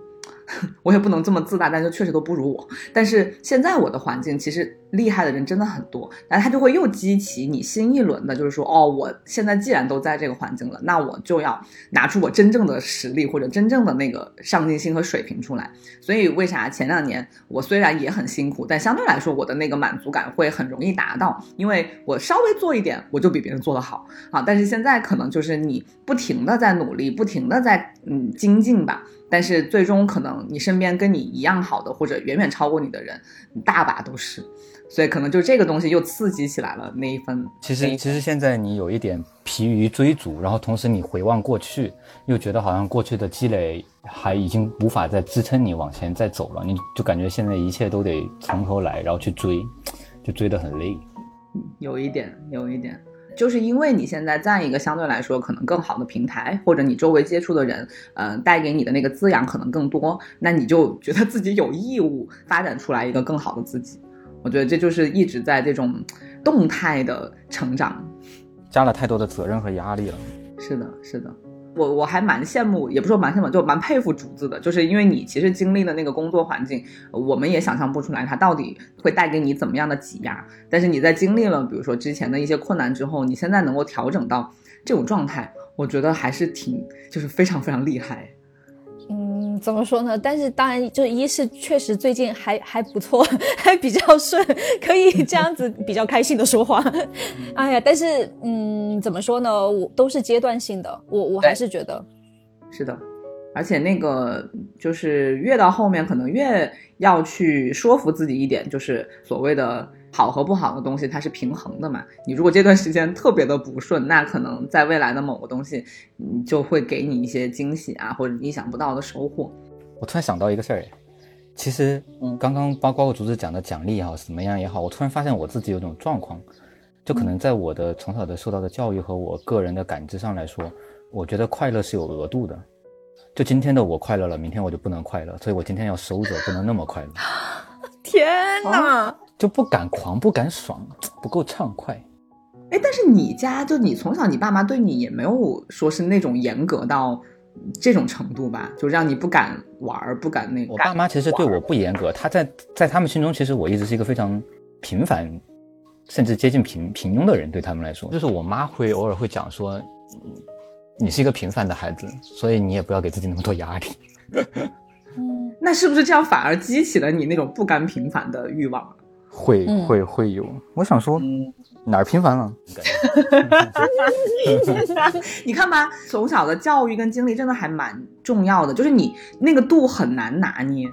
Speaker 1: 我也不能这么自大，但是确实都不如我。但是现在我的环境其实厉害的人真的很多，但他就会又激起你新一轮的，就是说，哦，我现在既然都在这个环境了，那我就要拿出我真正的实力或者真正的那个上进心和水平出来。所以为啥前两年我虽然也很辛苦，但相对来说我的那个满足感会很容易达到，因为我稍微做一点，我就比别人做得好啊。但是现在可能就是你不停的在努力，不停的在嗯精进吧。但是最终可能你身边跟你一样好的，或者远远超过你的人，大把都是，所以可能就这个东西又刺激起来了那一份。
Speaker 3: 其实其实现在你有一点疲于追逐，然后同时你回望过去，又觉得好像过去的积累还已经无法再支撑你往前再走了，你就感觉现在一切都得从头来，然后去追，就追得很累。
Speaker 1: 有一点，有一点。就是因为你现在在一个相对来说可能更好的平台，或者你周围接触的人，呃，带给你的那个滋养可能更多，那你就觉得自己有义务发展出来一个更好的自己。我觉得这就是一直在这种动态的成长，
Speaker 3: 加了太多的责任和压力了。
Speaker 1: 是的，是的。我我还蛮羡慕，也不说蛮羡慕，就蛮佩服竹子的，就是因为你其实经历的那个工作环境，我们也想象不出来它到底会带给你怎么样的挤压。但是你在经历了，比如说之前的一些困难之后，你现在能够调整到这种状态，我觉得还是挺，就是非常非常厉害。
Speaker 2: 嗯，怎么说呢？但是当然，就一是确实最近还还不错，还比较顺，可以这样子比较开心的说话。哎呀，但是嗯，怎么说呢？我都是阶段性的，我我还是觉得
Speaker 1: 是的。而且那个就是越到后面，可能越要去说服自己一点，就是所谓的。好和不好的东西，它是平衡的嘛？你如果这段时间特别的不顺，那可能在未来的某个东西，你，就会给你一些惊喜啊，或者意想不到的收获。
Speaker 3: 我突然想到一个事儿，其实，嗯，刚刚包括竹子讲的奖励也好，怎么样也好，我突然发现我自己有种状况，就可能在我的从小的受到的教育和我个人的感知上来说，我觉得快乐是有额度的。就今天的我快乐了，明天我就不能快乐，所以我今天要收着，不能那么快乐。
Speaker 2: 天哪！
Speaker 3: 就不敢狂，不敢爽，不够畅快。
Speaker 1: 哎，但是你家就你从小，你爸妈对你也没有说是那种严格到这种程度吧？就让你不敢玩，不敢那个。
Speaker 3: 我爸妈其实对我不严格，他在在他们心中，其实我一直是一个非常平凡，甚至接近平平庸的人。对他们来说，就是我妈会偶尔会讲说，你是一个平凡的孩子，所以你也不要给自己那么多压力。
Speaker 1: 嗯，那是不是这样反而激起了你那种不甘平凡的欲望？
Speaker 3: 会会会有，我想说哪儿频繁了？
Speaker 1: 你看吧，从小的教育跟经历真的还蛮重要的，就是你那个度很难拿捏。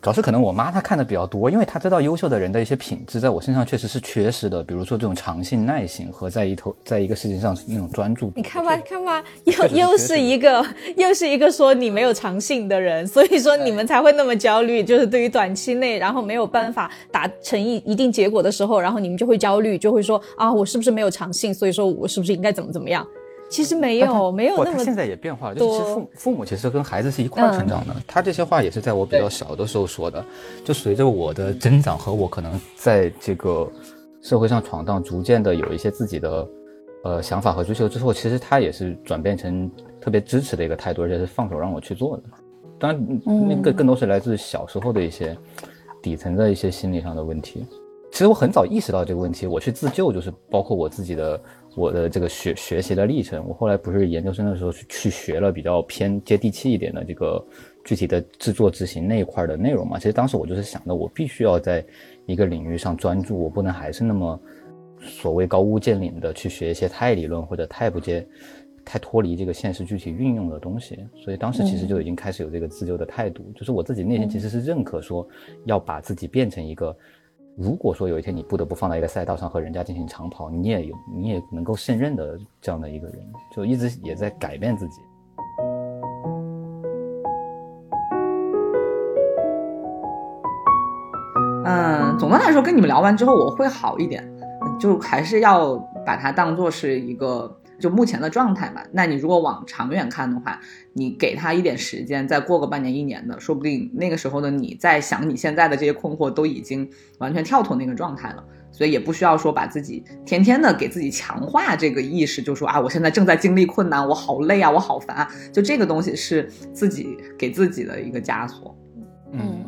Speaker 3: 主要是可能我妈她看的比较多，因为她知道优秀的人的一些品质在我身上确实是缺失的，比如说这种长性、耐心和在一头在一个事情上那种专注。
Speaker 2: 你看吧，看吧，又又是一个又是一个说你没有长性的人，所以说你们才会那么焦虑，就是对于短期内然后没有办法达成一一定结果的时候，然后你们就会焦虑，就会说啊，我是不是没有长性？所以说我是不是应该怎么怎么样？其实没有，没有那么。
Speaker 3: 现在也变化了，就是父父母其实跟孩子是一块成长的。他这些话也是在我比较小的时候说的。就随着我的增长和我可能在这个社会上闯荡，逐渐的有一些自己的呃想法和追求之后，其实他也是转变成特别支持的一个态度，而且是放手让我去做的。当然，那个更多是来自小时候的一些底层的一些心理上的问题。其实我很早意识到这个问题，我去自救，就是包括我自己的。我的这个学学习的历程，我后来不是研究生的时候去去学了比较偏接地气一点的这个具体的制作执行那一块的内容嘛。其实当时我就是想的，我必须要在一个领域上专注，我不能还是那么所谓高屋建瓴的去学一些太理论或者太不接、太脱离这个现实具体运用的东西。所以当时其实就已经开始有这个自救的态度，就是我自己内心其实是认可说要把自己变成一个。如果说有一天你不得不放在一个赛道上和人家进行长跑，你也有你也能够胜任的这样的一个人，就一直也在改变自己。
Speaker 1: 嗯，总的来说，跟你们聊完之后，我会好一点，就还是要把它当做是一个。就目前的状态嘛，那你如果往长远看的话，你给他一点时间，再过个半年一年的，说不定那个时候的你在想你现在的这些困惑都已经完全跳脱那个状态了，所以也不需要说把自己天天的给自己强化这个意识，就说啊，我现在正在经历困难，我好累啊，我好烦啊，就这个东西是自己给自己的一个枷锁。
Speaker 3: 嗯，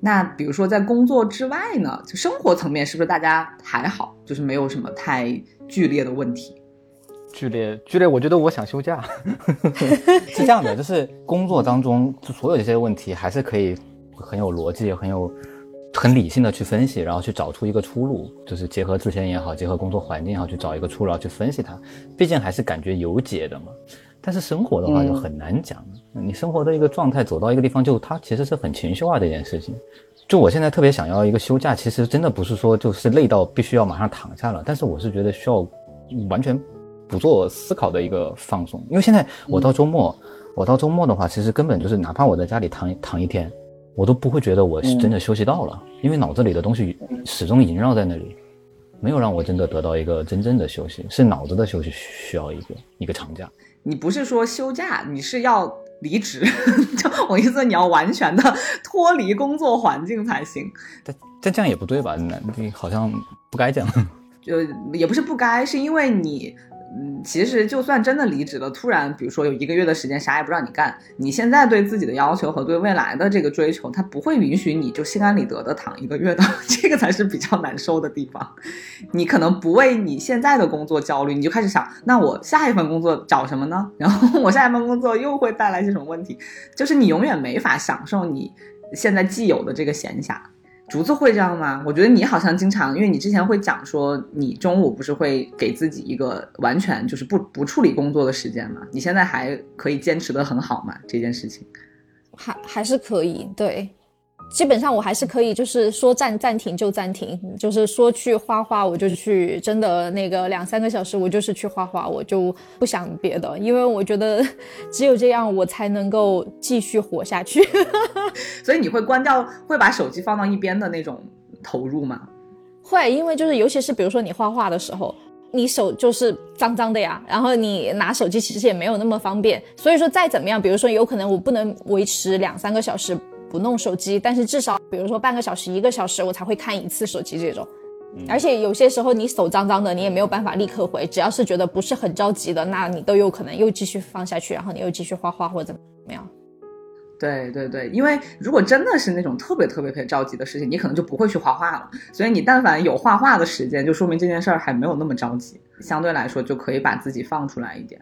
Speaker 1: 那比如说在工作之外呢，就生活层面是不是大家还好，就是没有什么太剧烈的问题？
Speaker 3: 剧烈剧烈，我觉得我想休假，是这样的，就是工作当中就所有这些问题还是可以很有逻辑、很有很理性的去分析，然后去找出一个出路，就是结合自身也好，结合工作环境也好，去找一个出路，然后去分析它。毕竟还是感觉有解的嘛。但是生活的话就很难讲，你生活的一个状态走到一个地方，就它其实是很情绪化的一件事情。就我现在特别想要一个休假，其实真的不是说就是累到必须要马上躺下了，但是我是觉得需要完全不做思考的一个放松。因为现在我到周末，我到周末的话，其实根本就是哪怕我在家里躺躺一天，我都不会觉得我是真的休息到了，因为脑子里的东西始终萦绕在那里，没有让我真的得到一个真正的休息，是脑子的休息需要一个一个长假。
Speaker 1: 你不是说休假，你是要离职。就我意思，你要完全的脱离工作环境才行。
Speaker 3: 但但这样也不对吧？那好像不该这样。
Speaker 1: 就也不是不该，是因为你。嗯，其实就算真的离职了，突然比如说有一个月的时间啥也不让你干，你现在对自己的要求和对未来的这个追求，它不会允许你就心安理得的躺一个月的，这个才是比较难受的地方。你可能不为你现在的工作焦虑，你就开始想，那我下一份工作找什么呢？然后我下一份工作又会带来些什么问题？就是你永远没法享受你现在既有的这个闲暇。竹子会这样吗？我觉得你好像经常，因为你之前会讲说，你中午不是会给自己一个完全就是不不处理工作的时间吗？你现在还可以坚持的很好吗？这件事情，
Speaker 2: 还还是可以，对。基本上我还是可以，就是说暂暂停就暂停，就是说去画画我就去，真的那个两三个小时我就是去画画，我就不想别的，因为我觉得只有这样我才能够继续活下去。
Speaker 1: 所以你会关掉，会把手机放到一边的那种投入吗？
Speaker 2: 会，因为就是尤其是比如说你画画的时候，你手就是脏脏的呀，然后你拿手机其实也没有那么方便，所以说再怎么样，比如说有可能我不能维持两三个小时。不弄手机，但是至少比如说半个小时、一个小时，我才会看一次手机这种。而且有些时候你手脏脏的，你也没有办法立刻回。只要是觉得不是很着急的，那你都有可能又继续放下去，然后你又继续画画或者怎么怎么样。
Speaker 1: 对对对，因为如果真的是那种特别特别特别着急的事情，你可能就不会去画画了。所以你但凡有画画的时间，就说明这件事儿还没有那么着急，相对来说就可以把自己放出来一点。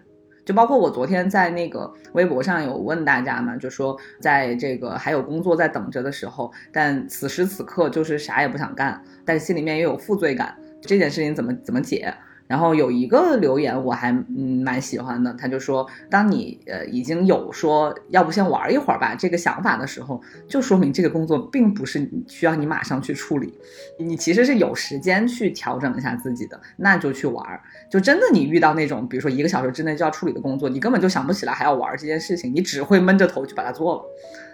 Speaker 1: 就包括我昨天在那个微博上有问大家嘛，就说在这个还有工作在等着的时候，但此时此刻就是啥也不想干，但是心里面又有负罪感，这件事情怎么怎么解？然后有一个留言我还嗯蛮喜欢的，他就说，当你呃已经有说要不先玩一会儿吧这个想法的时候，就说明这个工作并不是需要你马上去处理，你其实是有时间去调整一下自己的，那就去玩。就真的你遇到那种比如说一个小时之内就要处理的工作，你根本就想不起来还要玩这件事情，你只会闷着头去把它做了。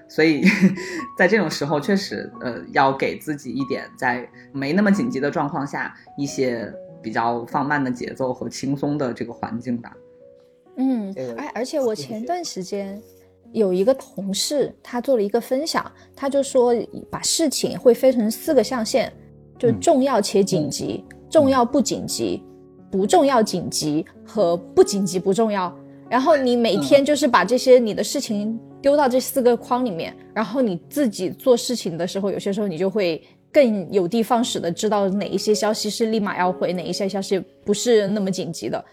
Speaker 1: 所以 在这种时候，确实呃要给自己一点在没那么紧急的状况下一些。比较放慢的节奏和轻松的这个环境吧。
Speaker 2: 嗯，哎，而且我前段时间有一个同事，他做了一个分享，他就说把事情会分成四个象限，就重要且紧急、重要不紧急、不重要紧急和不紧急不重要。然后你每天就是把这些你的事情丢到这四个框里面，然后你自己做事情的时候，有些时候你就会。更有的放矢的知道哪一些消息是立马要回，哪一些消息不是那么紧急的，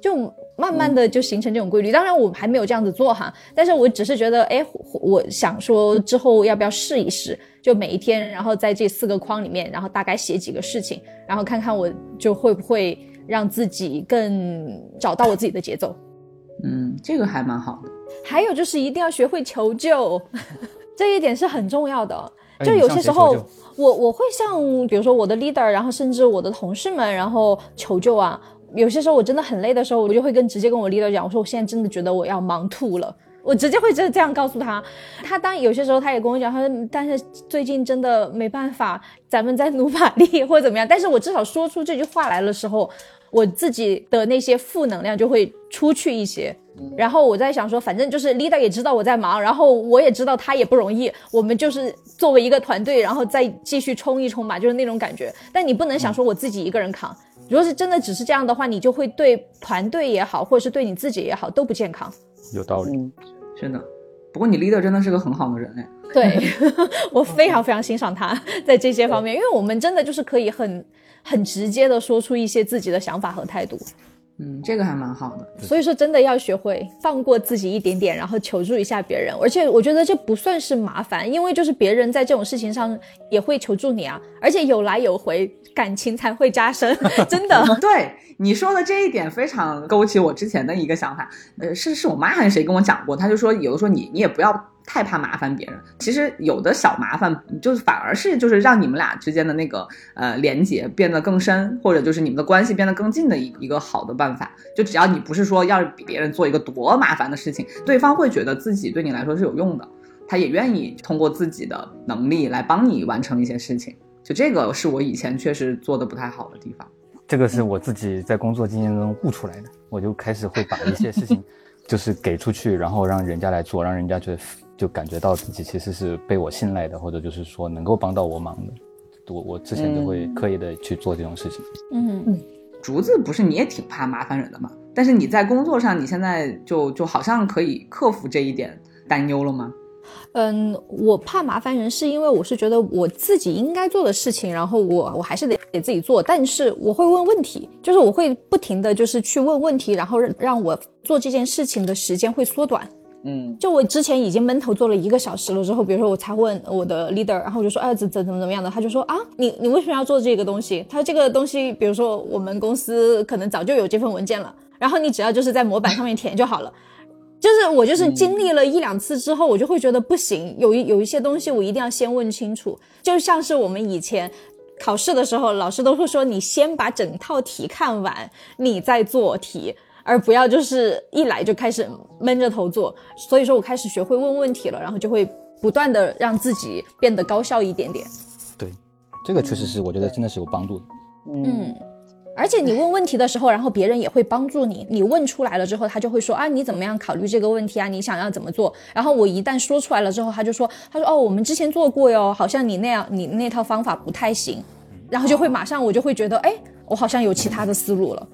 Speaker 2: 就慢慢的就形成这种规律。当然我还没有这样子做哈，但是我只是觉得，哎，我想说之后要不要试一试，就每一天，然后在这四个框里面，然后大概写几个事情，然后看看我就会不会让自己更找到我自己的节奏。
Speaker 1: 嗯，这个还蛮好的。
Speaker 2: 还有就是一定要学会求救，这一点是很重要的。就有些时候。我我会向比如说我的 leader，然后甚至我的同事们，然后求救啊。有些时候我真的很累的时候，我就会跟直接跟我 leader 讲，我说我现在真的觉得我要忙吐了。我直接会这这样告诉他。他当有些时候他也跟我讲，他说但是最近真的没办法，咱们在努把力或者怎么样。但是我至少说出这句话来的时候，我自己的那些负能量就会出去一些。然后我在想说，反正就是 leader 也知道我在忙，然后我也知道他也不容易，我们就是作为一个团队，然后再继续冲一冲吧，就是那种感觉。但你不能想说我自己一个人扛，如果是真的只是这样的话，你就会对团队也好，或者是对你自己也好都不健康。
Speaker 3: 有道理，
Speaker 1: 真的。不过你 leader 真的是个很好的人哎。
Speaker 2: 对我非常非常欣赏他在这些方面，因为我们真的就是可以很很直接的说出一些自己的想法和态度。
Speaker 1: 嗯，这个还蛮好的。
Speaker 2: 所以说，真的要学会放过自己一点点，然后求助一下别人。而且我觉得这不算是麻烦，因为就是别人在这种事情上也会求助你啊，而且有来有回，感情才会加深。真的，
Speaker 1: 对你说的这一点非常勾起我之前的一个想法。呃，是是我妈还是谁跟我讲过？她就说，有的时候你你也不要。太怕麻烦别人，其实有的小麻烦，就是反而是就是让你们俩之间的那个呃连接变得更深，或者就是你们的关系变得更近的一一个好的办法。就只要你不是说要比别人做一个多麻烦的事情，对方会觉得自己对你来说是有用的，他也愿意通过自己的能力来帮你完成一些事情。就这个是我以前确实做的不太好的地方。
Speaker 3: 这个是我自己在工作经验中悟出来的，我就开始会把一些事情就是给出去，然后让人家来做，让人家觉得。就感觉到自己其实是被我信赖的，或者就是说能够帮到我忙的，我我之前就会刻意的去做这种事情。
Speaker 2: 嗯嗯，
Speaker 1: 竹子不是你也挺怕麻烦人的吗？但是你在工作上，你现在就就好像可以克服这一点担忧了吗？
Speaker 2: 嗯，我怕麻烦人，是因为我是觉得我自己应该做的事情，然后我我还是得得自己做，但是我会问问题，就是我会不停的就是去问问题，然后让我做这件事情的时间会缩短。
Speaker 1: 嗯，
Speaker 2: 就我之前已经闷头做了一个小时了之后，比如说我才问我的 leader，然后我就说，哎，怎怎怎么怎么样的，他就说啊，你你为什么要做这个东西？他说这个东西，比如说我们公司可能早就有这份文件了，然后你只要就是在模板上面填就好了。就是我就是经历了一两次之后，我就会觉得不行，有一有一些东西我一定要先问清楚。就像是我们以前考试的时候，老师都会说你先把整套题看完，你再做题。而不要就是一来就开始闷着头做，所以说我开始学会问问题了，然后就会不断的让自己变得高效一点点。
Speaker 3: 对，这个确实是我觉得真的是有帮助的。
Speaker 2: 嗯，而且你问问题的时候，然后别人也会帮助你。你问出来了之后，他就会说啊，你怎么样考虑这个问题啊？你想要怎么做？然后我一旦说出来了之后，他就说，他说哦，我们之前做过哟，好像你那样，你那套方法不太行。然后就会马上我就会觉得，哎，我好像有其他的思路了。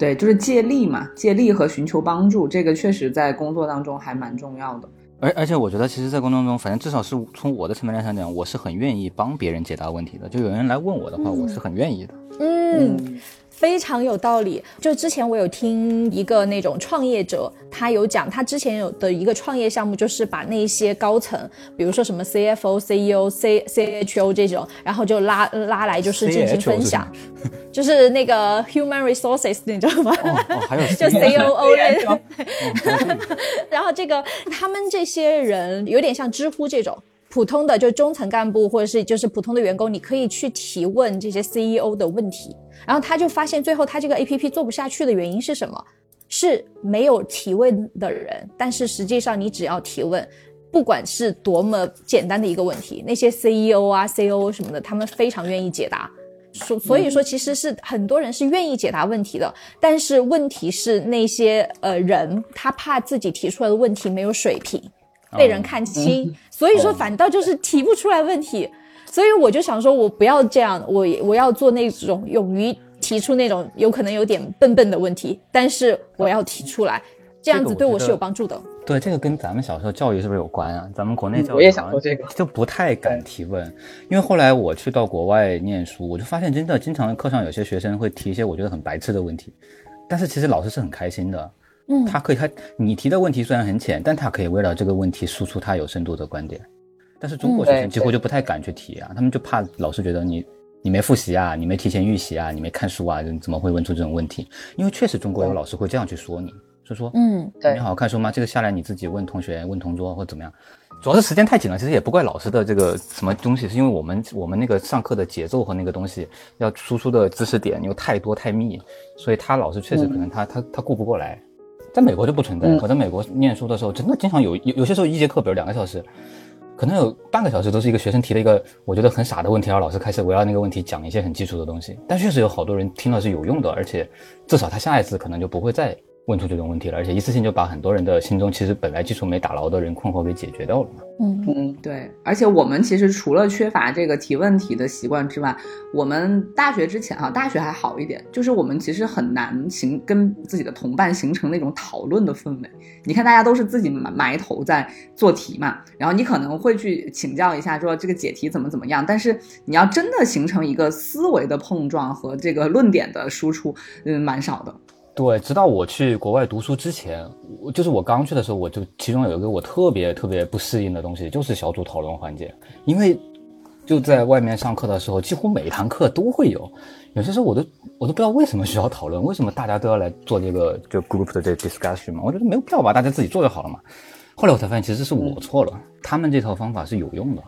Speaker 1: 对，就是借力嘛，借力和寻求帮助，这个确实在工作当中还蛮重要的。
Speaker 3: 而而且我觉得，其实，在工作中，反正至少是从我的层面来讲，我是很愿意帮别人解答问题的。就有人来问我的话，我是很愿意的。
Speaker 2: 嗯。非常有道理。就之前我有听一个那种创业者，他有讲，他之前有的一个创业项目，就是把那些高层，比如说什么 CFO、CEO、C CHO 这种，然后就拉拉来，就是进行分享，就是那个 Human Resources，你知道吗？
Speaker 3: 哦，还有
Speaker 2: 就 COO 类。然后这个他们这些人有点像知乎这种。普通的就中层干部或者是就是普通的员工，你可以去提问这些 CEO 的问题，然后他就发现最后他这个 APP 做不下去的原因是什么？是没有提问的人，但是实际上你只要提问，不管是多么简单的一个问题，那些 CEO 啊、COO 什么的，他们非常愿意解答。所所以说，其实是很多人是愿意解答问题的，但是问题是那些呃人他怕自己提出来的问题没有水平。被人看清，所以说反倒就是提不出来问题，所以我就想说，我不要这样，我我要做那种勇于提出那种有可能有点笨笨的问题，但是我要提出来，这样子对我是有帮助的。
Speaker 3: 对，这个跟咱们小时候教育是不是有关啊？咱们国内教育
Speaker 1: 我也想说这个，
Speaker 3: 就不太敢提问，因为后来我去到国外念书，我就发现真的经常课上有些学生会提一些我觉得很白痴的问题，但是其实老师是很开心的。
Speaker 2: 嗯，
Speaker 3: 他可以，他你提的问题虽然很浅，但他可以围绕这个问题输出他有深度的观点。但是中国学生几乎就不太敢去提啊，他们就怕老师觉得你你没复习啊，你没提前预习啊，你没看书啊，怎么会问出这种问题？因为确实中国有老师会这样去说你，就说
Speaker 2: 嗯，
Speaker 1: 对，
Speaker 3: 你好好看书吗？这个下来你自己问同学、问同桌或怎么样。主要是时间太紧了，其实也不怪老师的这个什么东西，是因为我们我们那个上课的节奏和那个东西要输出的知识点又太多太密，所以他老师确实可能他他他顾不过来。在美国就不存在。我在美国念书的时候，真的经常有有有些时候一节课，比如两个小时，可能有半个小时都是一个学生提了一个我觉得很傻的问题，然后老师开始围绕那个问题讲一些很基础的东西。但确实有好多人听了是有用的，而且至少他下一次可能就不会再问出这种问题了，而且一次性就把很多人的心中其实本来基础没打牢的人困惑给解决掉了嘛。
Speaker 2: 嗯
Speaker 1: 嗯，对，而且我们其实除了缺乏这个提问题的习惯之外，我们大学之前哈，大学还好一点，就是我们其实很难形跟自己的同伴形成那种讨论的氛围。你看，大家都是自己埋埋头在做题嘛，然后你可能会去请教一下，说这个解题怎么怎么样，但是你要真的形成一个思维的碰撞和这个论点的输出，嗯，蛮少的。
Speaker 3: 对，直到我去国外读书之前，我就是我刚去的时候，我就其中有一个我特别特别不适应的东西，就是小组讨论环节。因为就在外面上课的时候，几乎每一堂课都会有，有些时候我都我都不知道为什么需要讨论，为什么大家都要来做这个就 group 的这 discussion 嘛？我觉得没有必要吧，大家自己做就好了嘛。后来我才发现，其实是我错了，他们这套方法是有用的，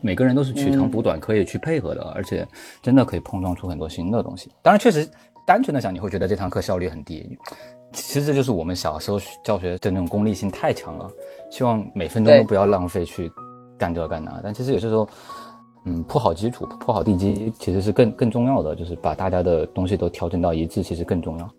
Speaker 3: 每个人都是取长补短，可以去配合的，而且真的可以碰撞出很多新的东西。当然，确实。单纯的想，你会觉得这堂课效率很低。其实这就是我们小时候教学的那种功利性太强了，希望每分钟都不要浪费去干这干那。但其实有些时候，嗯，铺好基础、铺好地基，其实是更更重要的。就是把大家的东西都调整到一致，其实更重要。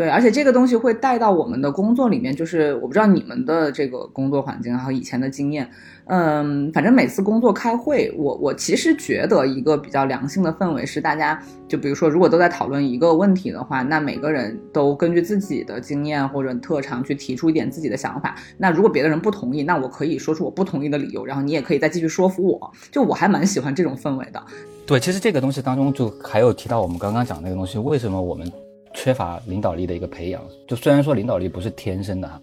Speaker 1: 对，而且这个东西会带到我们的工作里面，就是我不知道你们的这个工作环境和以前的经验，嗯，反正每次工作开会，我我其实觉得一个比较良性的氛围是，大家就比如说，如果都在讨论一个问题的话，那每个人都根据自己的经验或者特长去提出一点自己的想法。那如果别的人不同意，那我可以说出我不同意的理由，然后你也可以再继续说服我。就我还蛮喜欢这种氛围的。
Speaker 3: 对，其实这个东西当中就还有提到我们刚刚讲那个东西，为什么我们。缺乏领导力的一个培养，就虽然说领导力不是天生的哈，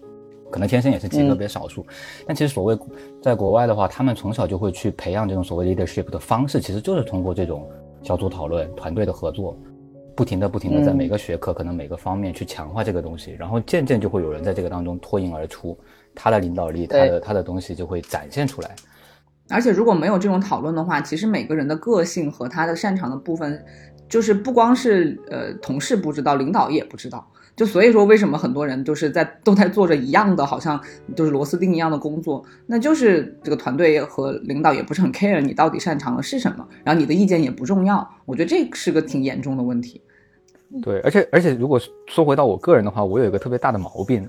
Speaker 3: 可能天生也是极个别少数，但其实所谓在国外的话，他们从小就会去培养这种所谓 leadership 的方式，其实就是通过这种小组讨论、团队的合作，不停的、不停的在每个学科可能每个方面去强化这个东西，然后渐渐就会有人在这个当中脱颖而出，他的领导力、他的他的东西就会展现出来。
Speaker 1: 而且如果没有这种讨论的话，其实每个人的个性和他的擅长的部分。就是不光是呃同事不知道，领导也不知道，就所以说为什么很多人就是在都在做着一样的，好像就是螺丝钉一样的工作，那就是这个团队和领导也不是很 care 你到底擅长的是什么，然后你的意见也不重要，我觉得这是个挺严重的问题。
Speaker 3: 对，而且而且如果说回到我个人的话，我有一个特别大的毛病，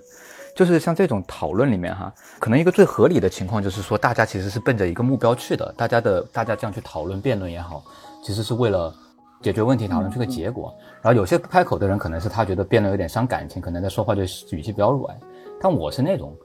Speaker 3: 就是像这种讨论里面哈，可能一个最合理的情况就是说大家其实是奔着一个目标去的，大家的大家这样去讨论辩论也好，其实是为了。解决问题，讨论出个结果。然后有些不开口的人，可能是他觉得辩论有点伤感情，可能在说话就语气比较软。但我是那种，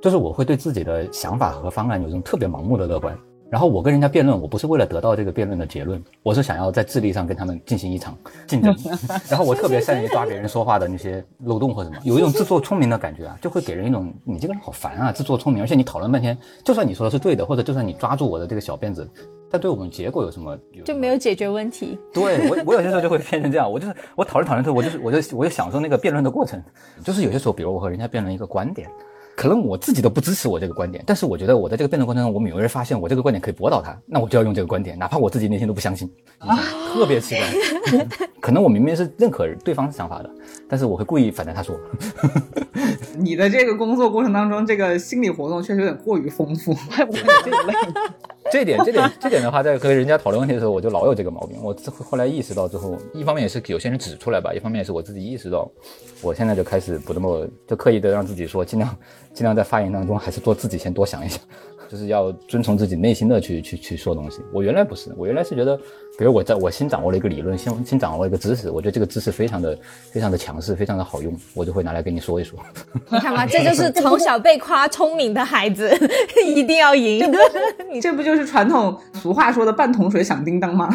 Speaker 3: 就是我会对自己的想法和方案有一种特别盲目的乐观。然后我跟人家辩论，我不是为了得到这个辩论的结论，我是想要在智力上跟他们进行一场竞争。然后我特别善于抓别人说话的那些漏洞或什么，有一种自作聪明的感觉啊，就会给人一种你这个人好烦啊，自作聪明。而且你讨论半天，就算你说的是对的，或者就算你抓住我的这个小辫子，但对我们结果有什么？
Speaker 2: 就没有解决问题。
Speaker 3: 对我，我有些时候就会变成这样，我就是我讨论讨论之后，我就是我就我就享受那个辩论的过程。就是有些时候，比如我和人家辩论一个观点。可能我自己都不支持我这个观点，但是我觉得我在这个辩论过程中，我敏锐发现我这个观点可以驳倒他，那我就要用这个观点，哪怕我自己内心都不相信，特别奇怪。可能我明明是认可对方想法的，但是我会故意反对他说。
Speaker 1: 你的这个工作过程当中，这个心理活动确实有点过于丰富，怪不得这么累。
Speaker 3: 这点，这点，这点的话，在和人家讨论问题的时候，我就老有这个毛病。我后来意识到之后，一方面也是有些人指出来吧，一方面也是我自己意识到，我现在就开始不那么，就刻意的让自己说，尽量，尽量在发言当中还是做自己先多想一想。就是要遵从自己内心的去去去说东西。我原来不是，我原来是觉得，比如我在我新掌握了一个理论，新新掌握了一个知识，我觉得这个知识非常的非常的强势，非常的好用，我就会拿来跟你说一说。
Speaker 2: 你看嘛，这就是从小被夸聪明的孩子，一定要赢。
Speaker 1: 你这不就是传统俗话说的半桶水响叮当吗？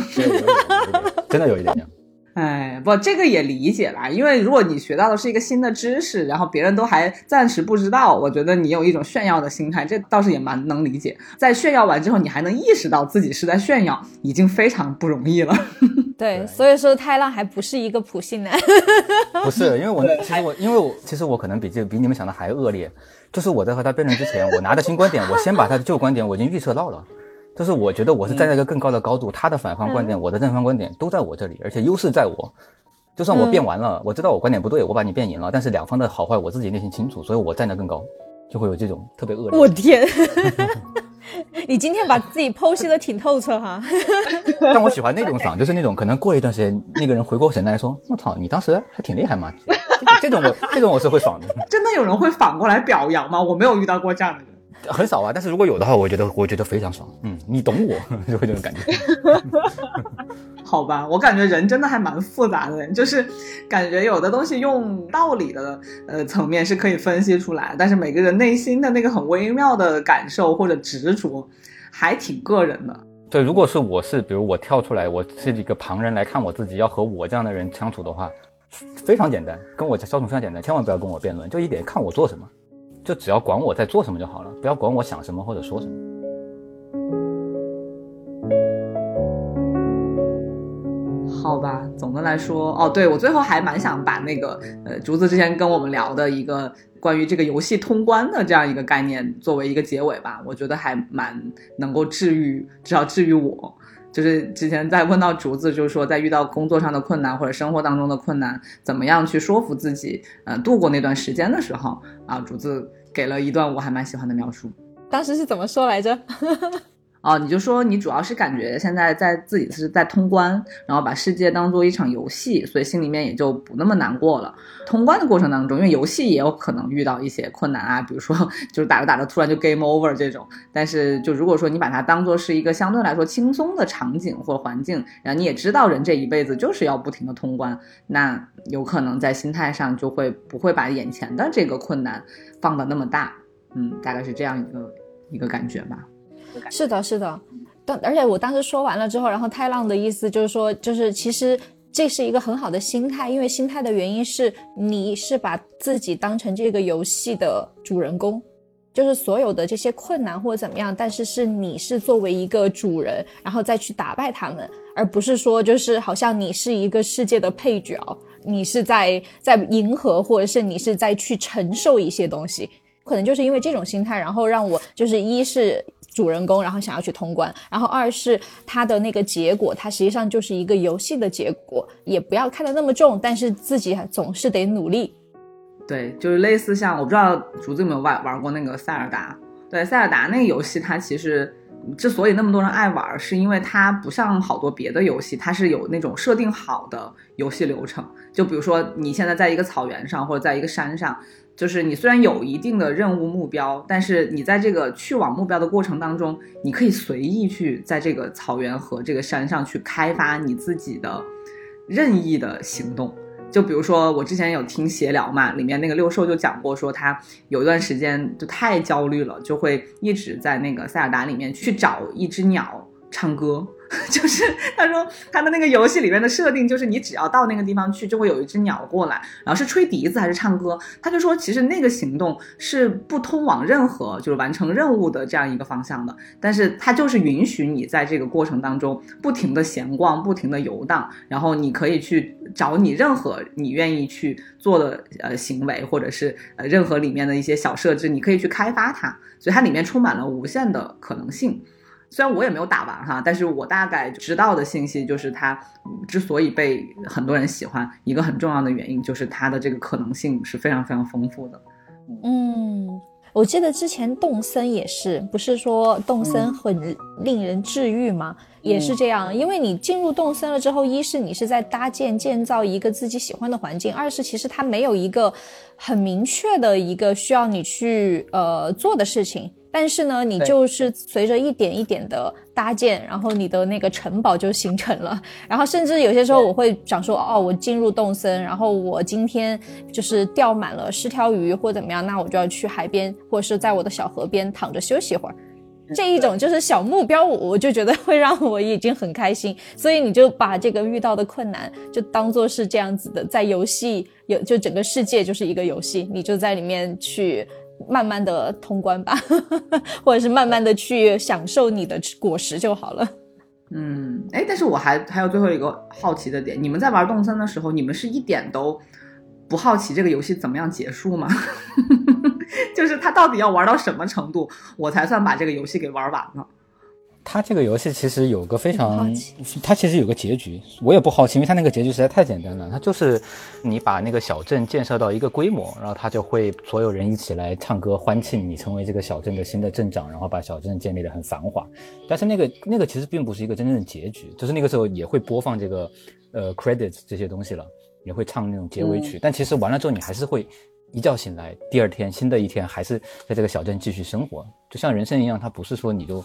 Speaker 3: 真的有一点点。
Speaker 1: 哎，不，这个也理解啦，因为如果你学到的是一个新的知识，然后别人都还暂时不知道，我觉得你有一种炫耀的心态，这倒是也蛮能理解。在炫耀完之后，你还能意识到自己是在炫耀，已经非常不容易了。
Speaker 2: 对，所以说太浪还不是一个普信男。
Speaker 3: 不是，因为我其实我因为我其实我可能比这比你们想的还恶劣，就是我在和他辩论之前，我拿着新观点，我先把他的旧观点我已经预测到了。就是我觉得我是站在一个更高的高度，他的反方观点，我的正方观点都在我这里，而且优势在我。就算我变完了，我知道我观点不对，我把你变赢了，但是两方的好坏我自己内心清楚，所以我站得更高，就会有这种特别恶劣。
Speaker 2: 我天，你今天把自己剖析的挺透彻哈。
Speaker 3: 但我喜欢那种爽，就是那种可能过一段时间，那个人回过神来说：“我操，你当时还挺厉害嘛。”这种我这种我是会爽的。
Speaker 1: 真的有人会反过来表扬吗？我没有遇到过这样的人。
Speaker 3: 很少啊，但是如果有的话，我觉得我觉得非常爽。嗯，你懂我，就会这种感觉。
Speaker 1: 好吧，我感觉人真的还蛮复杂的，就是感觉有的东西用道理的呃层面是可以分析出来，但是每个人内心的那个很微妙的感受或者执着，还挺个人的。
Speaker 3: 对，如果是我是，比如我跳出来，我是一个旁人来看我自己，要和我这样的人相处的话，非常简单，跟我相处非常简单，千万不要跟我辩论，就一点看我做什么。就只要管我在做什么就好了，不要管我想什么或者说什么。
Speaker 1: 好吧，总的来说，哦，对我最后还蛮想把那个呃竹子之前跟我们聊的一个关于这个游戏通关的这样一个概念作为一个结尾吧，我觉得还蛮能够治愈，至少治愈我。就是之前在问到竹子，就是说在遇到工作上的困难或者生活当中的困难，怎么样去说服自己，呃，度过那段时间的时候，啊，竹子给了一段我还蛮喜欢的描述。
Speaker 2: 当时是怎么说来着？
Speaker 1: 哦，你就说你主要是感觉现在在自己是在通关，然后把世界当做一场游戏，所以心里面也就不那么难过了。通关的过程当中，因为游戏也有可能遇到一些困难啊，比如说 就是打着打着突然就 game over 这种。但是就如果说你把它当做是一个相对来说轻松的场景或环境，然后你也知道人这一辈子就是要不停的通关，那有可能在心态上就会不会把眼前的这个困难放的那么大。嗯，大概是这样一个一个感觉吧。
Speaker 2: 是的，是的，但而且我当时说完了之后，然后太浪的意思就是说，就是其实这是一个很好的心态，因为心态的原因是你是把自己当成这个游戏的主人公，就是所有的这些困难或者怎么样，但是是你是作为一个主人，然后再去打败他们，而不是说就是好像你是一个世界的配角，你是在在迎合，或者是你是在去承受一些东西，可能就是因为这种心态，然后让我就是一是。主人公，然后想要去通关，然后二是他的那个结果，它实际上就是一个游戏的结果，也不要看得那么重，但是自己总是得努力。
Speaker 1: 对，就是类似像我不知道竹子有没有玩玩过那个塞尔达，对塞尔达那个游戏，它其实之所以那么多人爱玩，是因为它不像好多别的游戏，它是有那种设定好的游戏流程，就比如说你现在在一个草原上或者在一个山上。就是你虽然有一定的任务目标，但是你在这个去往目标的过程当中，你可以随意去在这个草原和这个山上去开发你自己的任意的行动。就比如说我之前有听闲聊嘛，里面那个六兽就讲过，说他有一段时间就太焦虑了，就会一直在那个塞尔达里面去找一只鸟唱歌。就是他说他的那个游戏里面的设定，就是你只要到那个地方去，就会有一只鸟过来，然后是吹笛子还是唱歌。他就说，其实那个行动是不通往任何就是完成任务的这样一个方向的，但是它就是允许你在这个过程当中不停的闲逛，不停的游荡，然后你可以去找你任何你愿意去做的呃行为，或者是呃任何里面的一些小设置，你可以去开发它，所以它里面充满了无限的可能性。虽然我也没有打完哈，但是我大概知道的信息就是，它之所以被很多人喜欢，一个很重要的原因就是它的这个可能性是非常非常丰富的。
Speaker 2: 嗯，我记得之前动森也是，不是说动森很令人治愈吗？也是这样，因为你进入动森了之后，一是你是在搭建建造一个自己喜欢的环境，二是其实它没有一个很明确的一个需要你去呃做的事情。但是呢，你就是随着一点一点的搭建，然后你的那个城堡就形成了。然后甚至有些时候我会想说，哦，我进入洞森，然后我今天就是钓满了十条鱼或怎么样，那我就要去海边或者是在我的小河边躺着休息一会儿。这一种就是小目标，我就觉得会让我已经很开心。所以你就把这个遇到的困难就当做是这样子的，在游戏有就整个世界就是一个游戏，你就在里面去。慢慢的通关吧，或者是慢慢的去享受你的果实就好了。
Speaker 1: 嗯，哎，但是我还还有最后一个好奇的点，你们在玩动森的时候，你们是一点都不好奇这个游戏怎么样结束吗？就是它到底要玩到什么程度，我才算把这个游戏给玩完了？
Speaker 3: 它这个游戏其实有个非常，它其实有个结局，我也不好奇，因为它那个结局实在太简单了。它就是你把那个小镇建设到一个规模，然后它就会所有人一起来唱歌欢庆你成为这个小镇的新的镇长，然后把小镇建立的很繁华。但是那个那个其实并不是一个真正的结局，就是那个时候也会播放这个呃 credits 这些东西了。也会唱那种结尾曲，但其实完了之后你还是会一觉醒来，第二天新的一天还是在这个小镇继续生活，就像人生一样，它不是说你就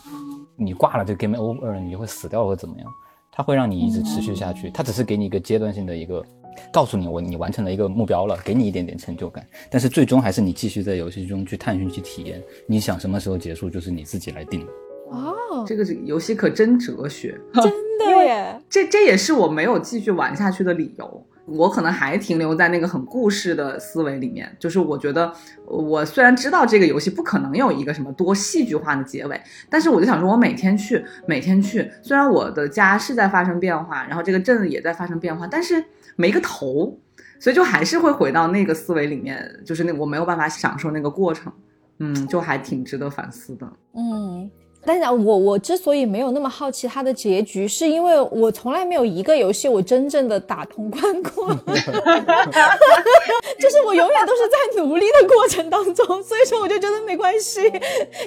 Speaker 3: 你挂了这 game over，了你就会死掉或怎么样，它会让你一直持续下去，它只是给你一个阶段性的一个。告诉你，我你完成了一个目标了，给你一点点成就感，但是最终还是你继续在游戏中去探寻、去体验。你想什么时候结束，就是你自己来定。
Speaker 2: 哦，
Speaker 1: 这个游戏可真哲学，
Speaker 2: 真的 耶！
Speaker 1: 这这也是我没有继续玩下去的理由。我可能还停留在那个很故事的思维里面，就是我觉得我虽然知道这个游戏不可能有一个什么多戏剧化的结尾，但是我就想说，我每天去，每天去，虽然我的家是在发生变化，然后这个镇也在发生变化，但是。没个头，所以就还是会回到那个思维里面，就是那我没有办法享受那个过程，嗯，就还挺值得反思的，
Speaker 2: 嗯。但是，我我之所以没有那么好奇它的结局，是因为我从来没有一个游戏我真正的打通关过，就是我永远都是在努力的过程当中，所以说我就觉得没关系，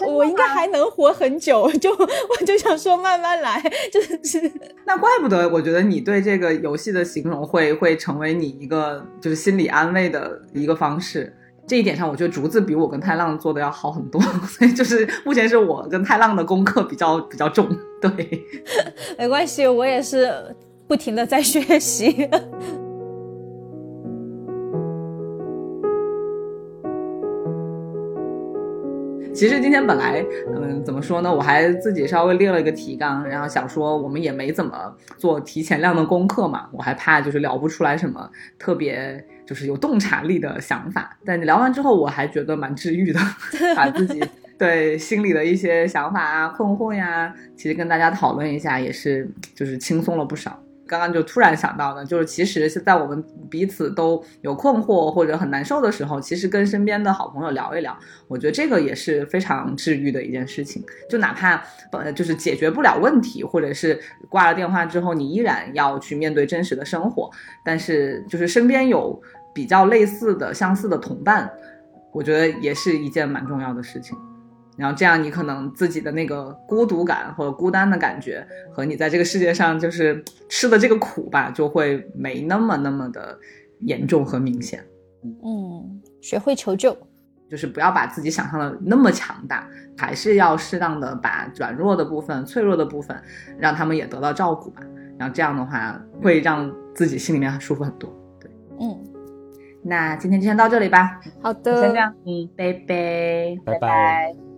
Speaker 2: 我应该还能活很久，就我就想说慢慢来，就是
Speaker 1: 那怪不得我觉得你对这个游戏的形容会会成为你一个就是心理安慰的一个方式。这一点上，我觉得竹子比我跟太浪做的要好很多，所以就是目前是我跟太浪的功课比较比较重。对，
Speaker 2: 没关系，我也是不停的在学习。
Speaker 1: 其实今天本来，嗯，怎么说呢？我还自己稍微列了一个提纲，然后想说我们也没怎么做提前量的功课嘛，我还怕就是聊不出来什么特别。就是有洞察力的想法，但你聊完之后，我还觉得蛮治愈的，把自己对心里的一些想法啊、困惑呀，其实跟大家讨论一下，也是就是轻松了不少。刚刚就突然想到的，就是其实是在我们彼此都有困惑或者很难受的时候，其实跟身边的好朋友聊一聊，我觉得这个也是非常治愈的一件事情。就哪怕呃就是解决不了问题，或者是挂了电话之后，你依然要去面对真实的生活，但是就是身边有比较类似的、相似的同伴，我觉得也是一件蛮重要的事情。然后这样，你可能自己的那个孤独感或者孤单的感觉，和你在这个世界上就是吃的这个苦吧，就会没那么那么的严重和明显。
Speaker 2: 嗯，学会求救，
Speaker 1: 就是不要把自己想象的那么强大，还是要适当的把软弱的部分、脆弱的部分，让他们也得到照顾吧。然后这样的话，会让自己心里面舒服很多。对，
Speaker 2: 嗯，
Speaker 1: 那今天就先到这里吧。
Speaker 2: 好的，
Speaker 1: 先这样，嗯，拜拜，
Speaker 3: 拜拜。